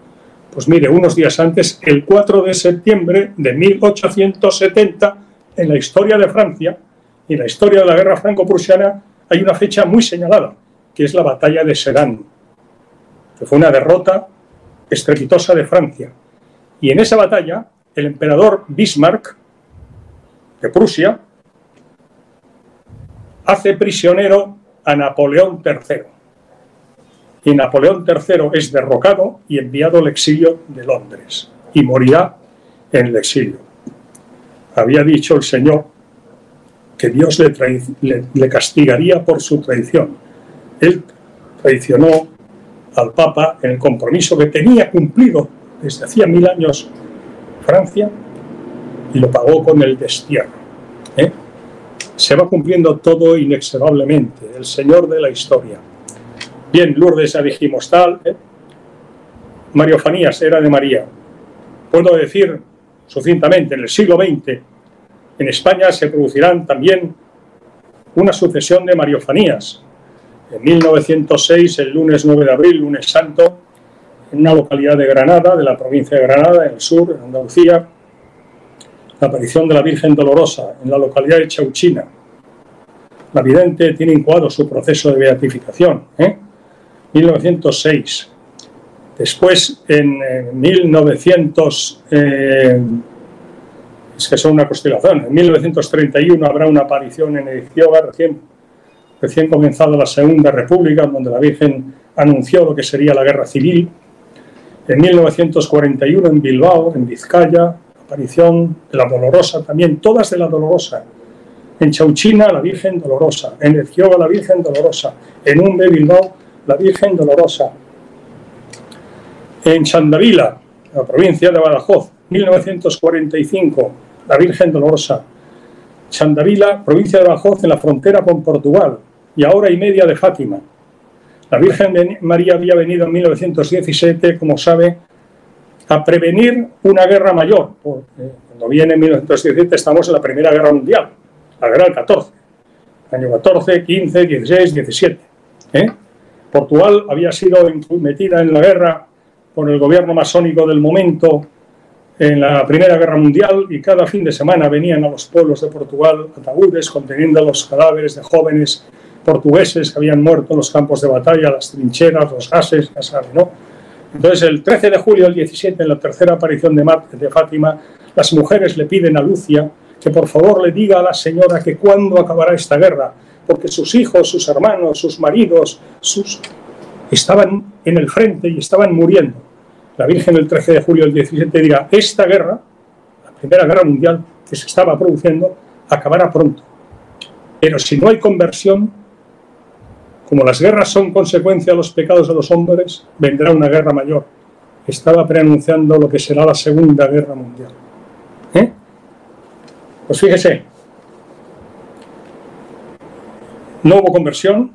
Speaker 2: Pues mire, unos días antes, el 4 de septiembre de 1870, en la historia de Francia y en la historia de la guerra franco-prusiana, hay una fecha muy señalada, que es la batalla de Sedan, que fue una derrota estrepitosa de Francia. Y en esa batalla, el emperador Bismarck de Prusia, hace prisionero a Napoleón III. Y Napoleón III es derrocado y enviado al exilio de Londres y morirá en el exilio. Había dicho el Señor que Dios le, le castigaría por su traición. Él traicionó al Papa en el compromiso que tenía cumplido desde hacía mil años Francia y lo pagó con el destierro. ¿eh? Se va cumpliendo todo inexorablemente, el Señor de la historia. Bien, Lourdes ya dijimos tal. ¿eh? Mario Fanías era de María. Puedo decir sucintamente, en el siglo XX, en España se producirán también una sucesión de mariofanías. En 1906, el lunes 9 de abril, lunes santo, en una localidad de Granada, de la provincia de Granada, en el sur, en Andalucía, la aparición de la Virgen Dolorosa en la localidad de Chauchina. La vidente tiene incoado su proceso de beatificación. ¿eh? 1906. Después, en 1900, eh, es que son una constelación, en 1931 habrá una aparición en Edicioga, recién, recién comenzada la Segunda República, donde la Virgen anunció lo que sería la guerra civil. En 1941 en Bilbao, en Vizcaya, aparición de la Dolorosa también, todas de la Dolorosa. En Chauchina, la Virgen Dolorosa. En Ezquioga, la Virgen Dolorosa. En Umbe, Bilbao, la Virgen Dolorosa. En Chandavila, la provincia de Badajoz, 1945, la Virgen Dolorosa. Chandavila, provincia de Badajoz, en la frontera con Portugal, y a hora y media de Fátima. La Virgen María había venido en 1917, como sabe, a prevenir una guerra mayor. Cuando viene 1917 estamos en la Primera Guerra Mundial, la guerra del 14, año 14, 15, 16, 17. Portugal había sido metida en la guerra por el gobierno masónico del momento en la Primera Guerra Mundial y cada fin de semana venían a los pueblos de Portugal ataúdes conteniendo los cadáveres de jóvenes portugueses que habían muerto en los campos de batalla, las trincheras, los gases, ya saben, ¿no? Entonces, el 13 de julio del 17, en la tercera aparición de, Fátima, las mujeres le piden a Lucia que por favor le diga a la señora que cuándo acabará esta guerra, porque sus hijos, sus hermanos, sus maridos, sus estaban en el frente y estaban muriendo. La Virgen el 13 de julio del 17 dirá, esta guerra, la primera guerra mundial que se estaba produciendo, acabará pronto. Pero si no hay conversión, como las guerras son consecuencia de los pecados de los hombres, vendrá una guerra mayor. Estaba preanunciando lo que será la Segunda Guerra Mundial. ¿Eh? Pues fíjese, no hubo conversión,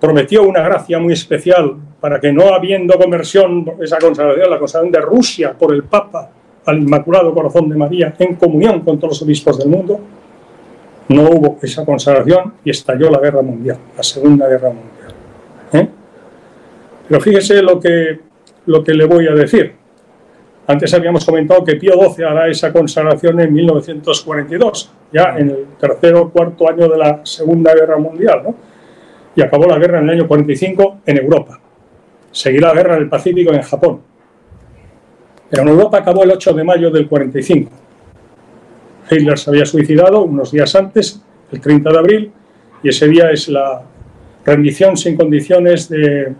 Speaker 2: prometió una gracia muy especial para que no habiendo conversión, esa consagración, la consagración de Rusia por el Papa al Inmaculado Corazón de María en comunión con todos los obispos del mundo, no hubo esa consagración y estalló la guerra mundial, la Segunda Guerra Mundial. ¿eh? Pero fíjese lo que, lo que le voy a decir. Antes habíamos comentado que Pío XII hará esa consagración en 1942, ya en el tercero o cuarto año de la Segunda Guerra Mundial, ¿no? Y acabó la guerra en el año 45 en Europa. Seguirá la guerra del Pacífico en Japón. Pero en Europa acabó el 8 de mayo del 45. Hitler se había suicidado unos días antes, el 30 de abril, y ese día es la rendición sin condiciones de,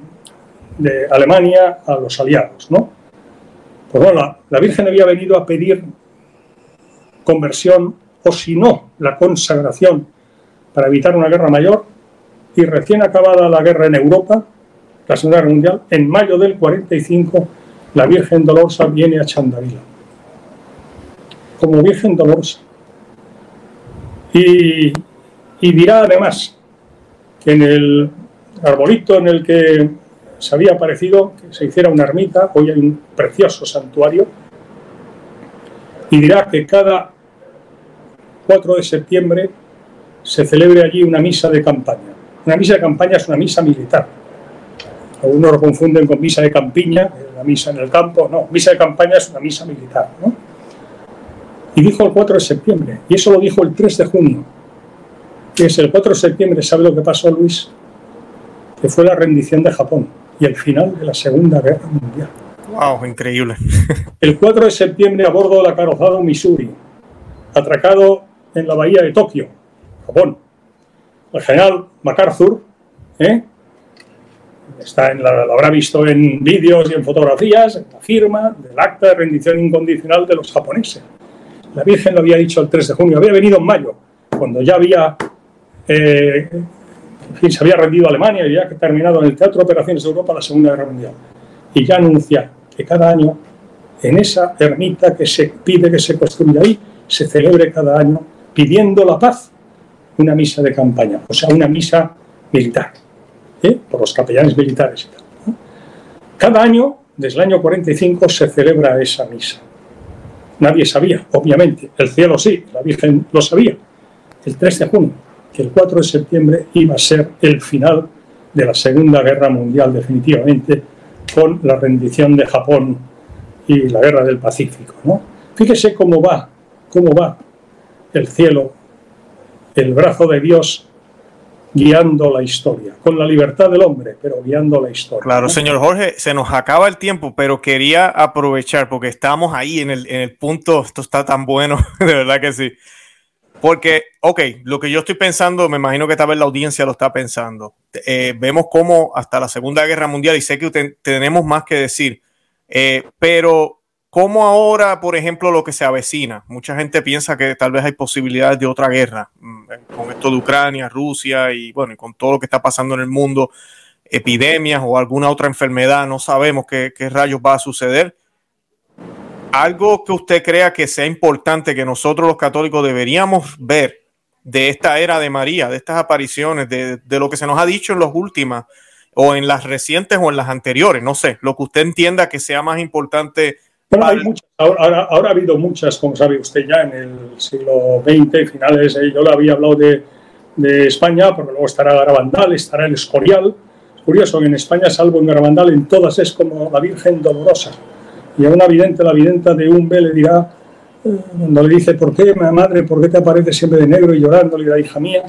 Speaker 2: Alemania a los aliados, ¿no? Pues bueno, la, Virgen había venido a pedir conversión o si no, la consagración para evitar una guerra mayor y recién acabada la guerra en Europa, la Segunda Guerra Mundial, en mayo del 45 la Virgen Dolorosa viene a Chandavila como Virgen Dolorosa. Y, y dirá además que en el arbolito en el que se había parecido que se hiciera una ermita, hoy hay un precioso santuario, y dirá que cada 4 de septiembre se celebre allí una misa de campaña. Una misa de campaña es una misa militar. Algunos lo confunden con misa de campiña, la misa en el campo. No, misa de campaña es una misa militar. Y dijo el 4 de septiembre, y eso lo dijo el 3 de junio. Que es el 4 de septiembre, ¿sabe lo que pasó, Luis? Que fue la rendición de Japón y el final de la Segunda Guerra Mundial.
Speaker 1: ¡Wow! Increíble.
Speaker 2: El 4 de septiembre a bordo del acorazado Missouri, atracado en la bahía de Tokio, Japón. El general MacArthur, ¿eh? está en la, lo habrá visto en vídeos y en fotografías, la firma del acta de rendición incondicional de los japoneses. La Virgen lo había dicho el 3 de junio, había venido en mayo, cuando ya había eh, se había rendido Alemania y ya terminado en el Teatro de Operaciones de Europa la Segunda Guerra Mundial. Y ya anuncia que cada año, en esa ermita que se pide que se construya ahí, se celebre cada año pidiendo la paz una misa de campaña, o sea, una misa militar, ¿eh? por los capellanes militares y tal. Cada año, desde el año 45, se celebra esa misa. Nadie sabía, obviamente, el cielo sí, la Virgen lo sabía, el 3 de junio que el 4 de septiembre iba a ser el final de la Segunda Guerra Mundial definitivamente, con la rendición de Japón y la Guerra del Pacífico. ¿no? Fíjese cómo va, cómo va el cielo, el brazo de Dios guiando la historia, con la libertad del hombre, pero guiando la historia.
Speaker 1: Claro, señor Jorge, se nos acaba el tiempo, pero quería aprovechar porque estamos ahí en el, en el punto, esto está tan bueno, de verdad que sí. Porque, ok, lo que yo estoy pensando, me imagino que tal vez la audiencia lo está pensando. Eh, vemos cómo hasta la Segunda Guerra Mundial, y sé que tenemos más que decir, eh, pero ¿cómo ahora, por ejemplo, lo que se avecina? Mucha gente piensa que tal vez hay posibilidades de otra guerra, mm, con esto de Ucrania, Rusia y bueno, y con todo lo que está pasando en el mundo, epidemias o alguna otra enfermedad, no sabemos qué, qué rayos va a suceder algo que usted crea que sea importante que nosotros los católicos deberíamos ver de esta era de María, de estas apariciones, de, lo que se nos ha dicho en las últimas o en las recientes o en las anteriores, no sé, lo que usted entienda que sea más importante.
Speaker 2: Ahora, ha habido muchas, como sabe usted ya, en el siglo XX, finales, eh, yo le había hablado de, de España, porque luego estará Garabandal, estará el Escorial. Es curioso que en España, salvo en Garabandal, en todas es como la Virgen Dolorosa y a una vidente, la videnta de un B le dirá, eh, cuando le dice, ¿por qué, madre, por qué te apareces siempre de negro y llorando? Le dirá, hija mía,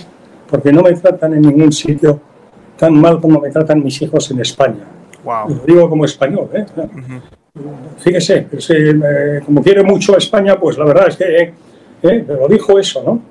Speaker 2: porque no me tratan en ningún sitio tan mal como me tratan mis hijos en España. Wow. Lo digo como español, ¿eh? Fíjese, eh, como quiere mucho España, pues la verdad es que eh, lo dijo eso, ¿no?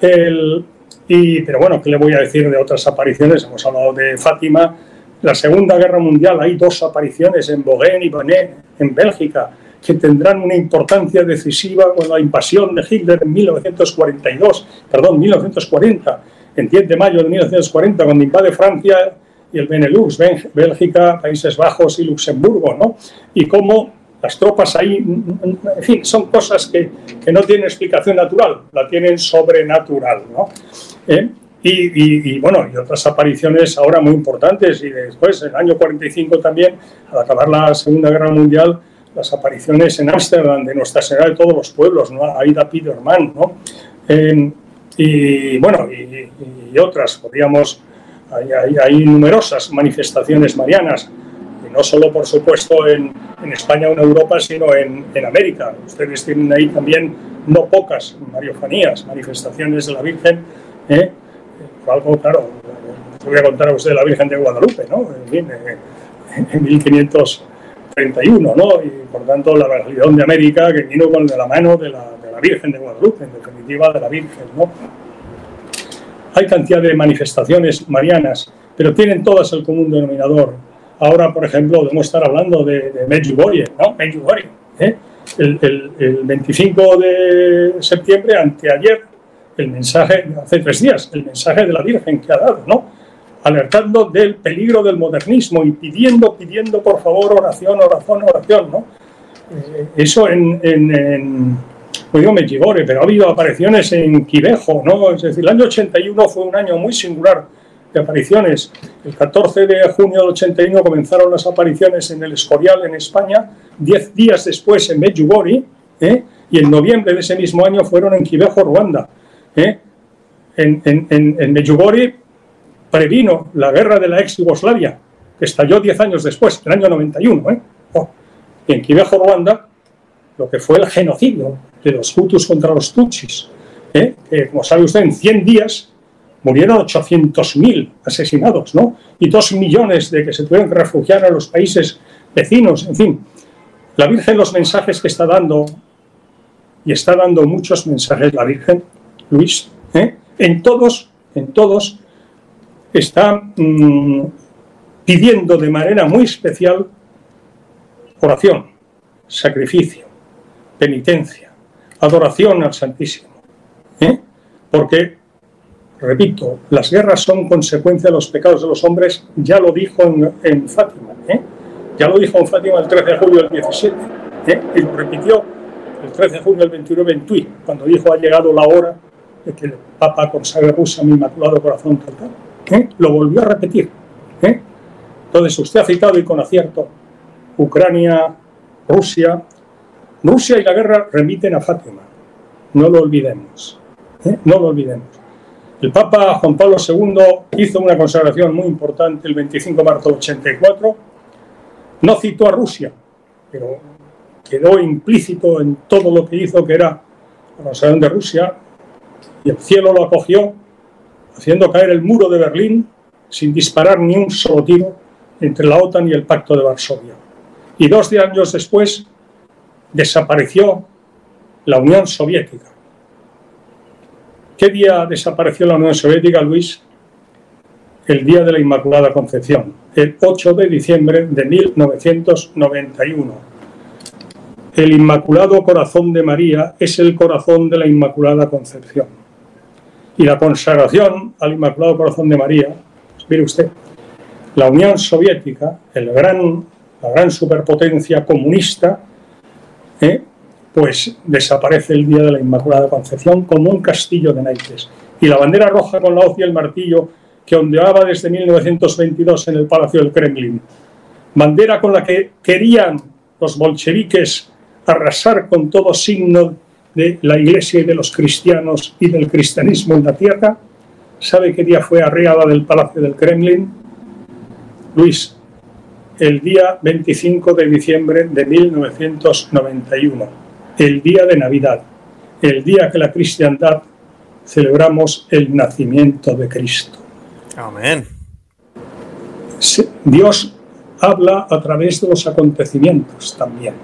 Speaker 2: El, y, pero bueno, ¿qué le voy a decir de otras apariciones? Hemos hablado de Fátima, la Segunda Guerra Mundial hay dos apariciones en Bogen y Bonnet, en Bélgica, que tendrán una importancia decisiva con la invasión de Hitler en 1942, perdón, 1940, en 10 de mayo de 1940, cuando invade Francia y el Benelux, Bélgica, Países Bajos y Luxemburgo, ¿no? Y cómo las tropas ahí, en fin, son cosas que, que no tienen explicación natural, la tienen sobrenatural, ¿no? ¿Eh? Y, bueno, y otras apariciones ahora muy importantes. Y después, en el año 45 también, al acabar la Segunda Guerra Mundial, las apariciones en Ámsterdam de Nuestra Señora de todos los pueblos, ¿no? Aida Piderman, ¿no? y bueno, y, otras, podríamos, hay, numerosas manifestaciones marianas, y no solo, por supuesto, en, España o en Europa, sino en, en América. Ustedes tienen ahí también no pocas mariofanías, manifestaciones de la Virgen, ¿eh? algo, claro, voy a contar a usted la Virgen de Guadalupe, ¿no? En, en 1531, ¿no? Y por tanto la religión de América que vino con la mano de la, de la Virgen de Guadalupe, en definitiva de la Virgen, ¿no? Hay cantidad de manifestaciones marianas, pero tienen todas el común denominador. Ahora, por ejemplo, debemos estar hablando de, de Medjugorje, ¿no? Medjugorje, ¿eh? el, el, el 25 de septiembre, anteayer, el mensaje, hace tres días, el mensaje de la Virgen que ha dado, ¿no? Alertando del peligro del modernismo y pidiendo, pidiendo por favor oración, oración, oración, ¿no? Eh, eso en, en, en pues digo Medjugorje, pero ha habido apariciones en Quivejo, ¿no? Es decir, el año 81 fue un año muy singular de apariciones. El 14 de junio del 81 comenzaron las apariciones en el Escorial, en España, diez días después en Medjugorje, ¿eh? y en noviembre de ese mismo año fueron en Quivejo, Ruanda. ¿eh? En, en Medjugorje previno la guerra de la ex Yugoslavia, que estalló diez años después, en el año 91. ¿eh? Oh. Y en Quivejo, Ruanda, lo que fue el genocidio de los Hutus contra los Tutsis. ¿eh? Que, como sabe usted, en 100 días murieron 800.000 asesinados, ¿no? Y dos millones de que se tuvieron que refugiar a los países vecinos, en fin. La Virgen los mensajes que está dando, y está dando muchos mensajes la Virgen, Luis, ¿eh? en todos, en todos, está mmm, pidiendo de manera muy especial oración, sacrificio, penitencia, adoración al Santísimo. ¿eh? Porque repito, las guerras son consecuencia de los pecados de los hombres, ya lo dijo en, Fátima, ¿eh? ya lo dijo en Fátima el 13 de julio del 17, ¿eh? y lo repitió el 13 de junio del 29 en Tui, cuando dijo ha llegado la hora de que el Papa consagre Rusia mi inmaculado corazón total. Lo volvió a repetir. Entonces usted ha citado y con acierto Ucrania, Rusia. Rusia y la guerra remiten a Fátima, no lo olvidemos, ¿eh? no lo olvidemos. El Papa Juan Pablo II hizo una consagración muy importante el 25 de marzo de 84. No citó a Rusia, pero quedó implícito en todo lo que hizo, que era la consagración de Rusia, y el cielo lo acogió, haciendo caer el muro de Berlín sin disparar ni un solo tiro entre la OTAN y el Pacto de Varsovia. Y dos años después desapareció la Unión Soviética ¿Qué día desapareció la Unión Soviética, Luis? El día de la Inmaculada Concepción, el 8 de diciembre de 1991. El Inmaculado Corazón de María es el corazón de la Inmaculada Concepción. Y la consagración al Inmaculado Corazón de María, pues mire usted, la Unión Soviética, el gran, la gran superpotencia comunista, ¿eh? pues desaparece el día de la Inmaculada Concepción como un castillo de naipes. Y la bandera roja con la hoz y el martillo que ondeaba desde 1922 en el Palacio del Kremlin. Bandera con la que querían los bolcheviques arrasar con todo signo de la iglesia y de los cristianos y del cristianismo en la tierra. ¿Sabe qué día fue arreada del Palacio del Kremlin? Luis, el día 25 de diciembre de 1991 el día de Navidad, el día que la cristiandad celebramos el nacimiento de Cristo.
Speaker 1: Amén.
Speaker 2: Dios habla a través de los acontecimientos también.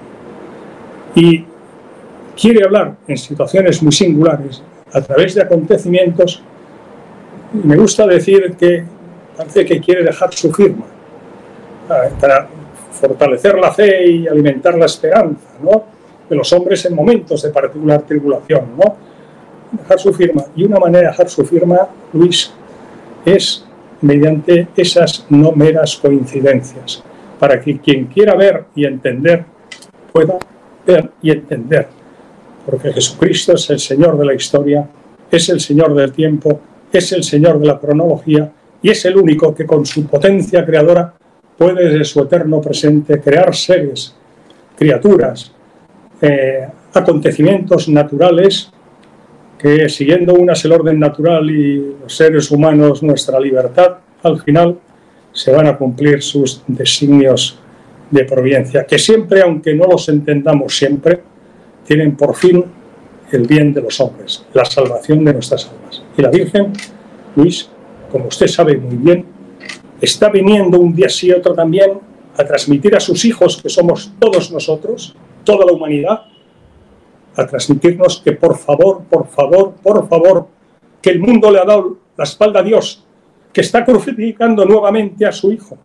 Speaker 2: Y quiere hablar en situaciones muy singulares, a través de acontecimientos. Me gusta decir que parece que quiere dejar su firma para fortalecer la fe y alimentar la esperanza, de los hombres en momentos de particular tribulación, ¿no? Dejar su firma. Y una manera de dejar su firma, Luis, es mediante esas no meras coincidencias, para que quien quiera ver y entender pueda ver y entender, porque Jesucristo es el Señor de la historia, es el Señor del tiempo es el Señor de la cronología y es el único que con su potencia creadora puede desde su eterno presente crear seres, criaturas, eh, acontecimientos naturales que siguiendo unas el orden natural y los seres humanos nuestra libertad, al final se van a cumplir sus designios de providencia, que siempre, aunque no los entendamos siempre, tienen por fin el bien de los hombres, la salvación de nuestras almas. Y la Virgen, Luis, como usted sabe muy bien, está viniendo un día sí y otro también a transmitir a sus hijos, que somos todos nosotros, toda la humanidad, a transmitirnos que por favor, por favor, por favor, que el mundo le ha dado la espalda a Dios, que está crucificando nuevamente a su Hijo.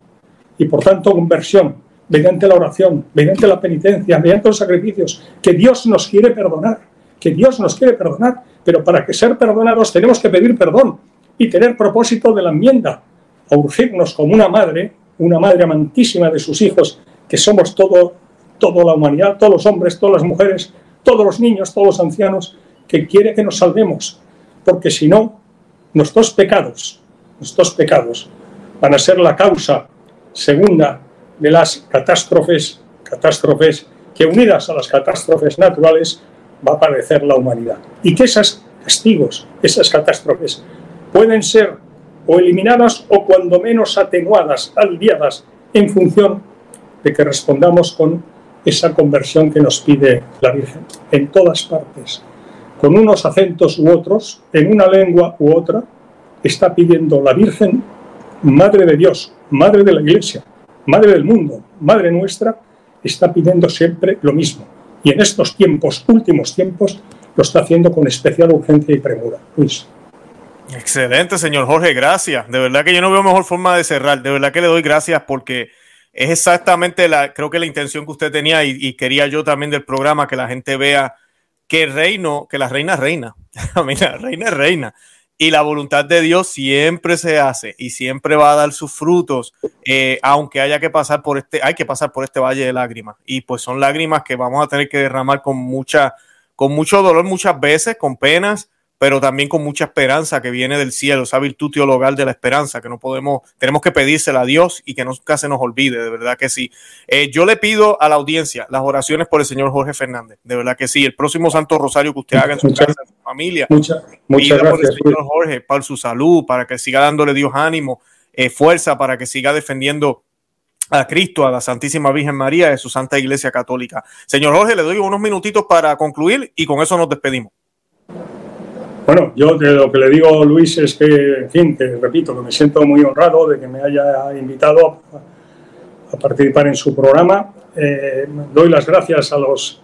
Speaker 2: Y por tanto, conversión, mediante la oración, mediante la penitencia, mediante los sacrificios, que Dios nos quiere perdonar, que Dios nos quiere perdonar, pero para que ser perdonados tenemos que pedir perdón y tener propósito de la enmienda, a urgirnos como una madre, una madre amantísima de sus hijos, que somos todo, toda la humanidad, todos los hombres, todas las mujeres, todos los niños, todos los ancianos, que quiere que nos salvemos, porque si no, nuestros pecados, nuestros pecados van a ser la causa segunda de las catástrofes, catástrofes que unidas a las catástrofes naturales va a padecer la humanidad. Y que esos castigos, esas catástrofes, pueden ser o eliminadas o cuando menos atenuadas, aliviadas, en función de que respondamos con esa conversión que nos pide la Virgen en todas partes, con unos acentos u otros, en una lengua u otra, está pidiendo la Virgen, Madre de Dios, Madre de la Iglesia, Madre del mundo, Madre nuestra, está pidiendo siempre lo mismo. Y en estos tiempos, últimos tiempos, lo está haciendo con especial urgencia y premura. Luis.
Speaker 1: Excelente, señor Jorge, gracias. De verdad que yo no veo mejor forma de cerrar. De verdad que le doy gracias porque es exactamente la, creo que la intención que usted tenía y, quería yo también del programa, que la gente vea que el reino, que la reina es reina. Mira, reina es reina. Y la voluntad de Dios siempre se hace y siempre va a dar sus frutos, eh, aunque haya que pasar por este, hay que pasar por este valle de lágrimas. Y pues son lágrimas que vamos a tener que derramar con mucha, con mucho dolor muchas veces, con penas, pero también con mucha esperanza que viene del cielo, esa virtud teologal de la esperanza, que no podemos, tenemos que pedírsela a Dios y que nunca se nos olvide, de verdad que sí. Eh, yo le pido a la audiencia las oraciones por el señor Jorge Fernández, de verdad que sí. El próximo Santo Rosario que usted haga en su casa, en su familia,
Speaker 2: muchas, muchas
Speaker 1: por el señor Jorge, para su salud, para que siga dándole Dios ánimo, eh, fuerza, para que siga defendiendo a Cristo, a la Santísima Virgen María de su Santa Iglesia Católica. Señor Jorge, le doy unos minutitos para concluir y con eso nos despedimos.
Speaker 2: Bueno, yo lo que le digo, Luis, es que, en fin, que repito, que me siento muy honrado de que me haya invitado a, participar en su programa. Eh, doy las gracias a los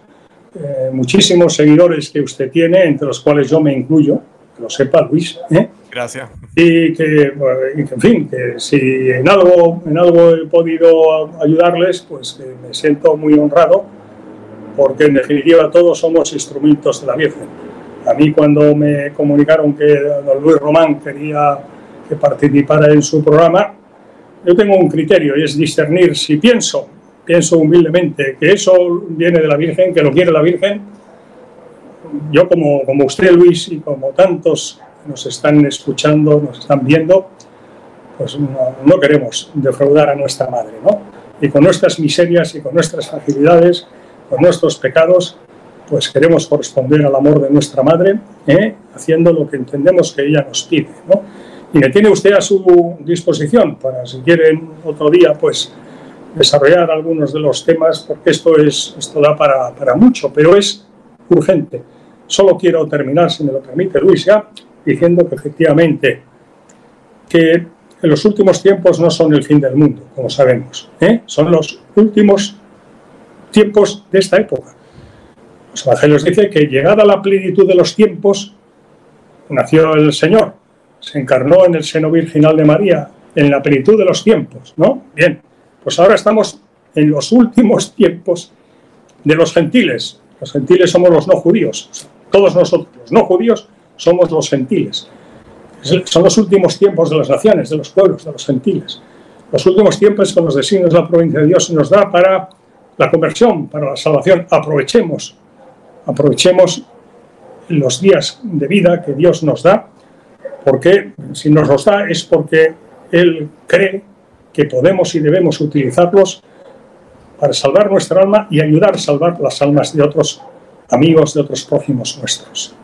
Speaker 2: eh, muchísimos seguidores que usted tiene, entre los cuales yo me incluyo, que lo sepa, Luis.
Speaker 1: ¿eh? Gracias.
Speaker 2: Y que, en fin, que si en algo, en algo he podido ayudarles, pues me siento muy honrado, porque en definitiva todos somos instrumentos de la Virgen a mí cuando me comunicaron que don Luis Román quería que participara en su programa, yo tengo un criterio y es discernir si pienso, pienso humildemente que eso viene de la Virgen, que lo quiere la Virgen. Yo como, como usted, Luis, y como tantos nos están escuchando, nos están viendo, pues no, no queremos defraudar a nuestra madre, ¿no? Y con nuestras miserias y con nuestras facilidades, con nuestros pecados, pues queremos corresponder al amor de nuestra madre, ¿eh? haciendo lo que entendemos que ella nos pide. ¿no? Y me tiene usted a su disposición para, si quieren otro día, pues desarrollar algunos de los temas, porque esto, es, esto da para, para mucho, pero es urgente. Solo quiero terminar, si me lo permite Luis, ya, diciendo que efectivamente que en los últimos tiempos no son el fin del mundo, como sabemos, ¿eh? son los últimos tiempos de esta época los evangelios dice que llegada la plenitud de los tiempos, nació el Señor, se encarnó en el seno virginal de María, en la plenitud de los tiempos, ¿no? Bien, pues ahora estamos en los últimos tiempos de los gentiles. Los gentiles somos los no judíos, todos nosotros, los no judíos, somos los gentiles. Son los últimos tiempos de las naciones, de los pueblos, de los gentiles. Los últimos tiempos con los designios de la provincia de Dios nos da para la conversión, para la salvación. Aprovechemos aprovechemos los días de vida que Dios nos da Porque si nos los da es porque Él cree que podemos y debemos utilizarlos para salvar nuestra alma y ayudar a salvar las almas de otros amigos, de otros prójimos nuestros.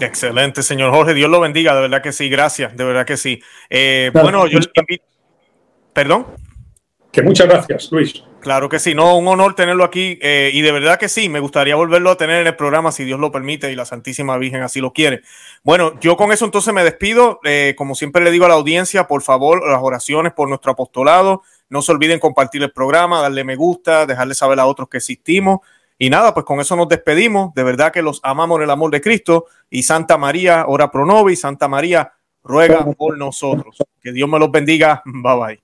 Speaker 1: Excelente, señor Jorge. Dios lo bendiga, de verdad que sí, gracias, de verdad que sí. Eh, bueno, yo le invito. Perdón.
Speaker 2: Que muchas gracias, Luis.
Speaker 1: Claro que sí, no, un honor tenerlo aquí eh, y de verdad que sí, me gustaría volverlo a tener en el programa si Dios lo permite y la Santísima Virgen así lo quiere. Bueno, yo con eso entonces me despido. Eh, como siempre le digo a la audiencia, por favor, las oraciones por nuestro apostolado. No se olviden compartir el programa, darle me gusta, dejarle saber a otros que existimos. Y nada, pues con eso nos despedimos. De verdad que los amamos en el amor de Cristo. Y Santa María, ora pro nobis, Santa María, ruega por nosotros. Que Dios me los bendiga. Bye bye.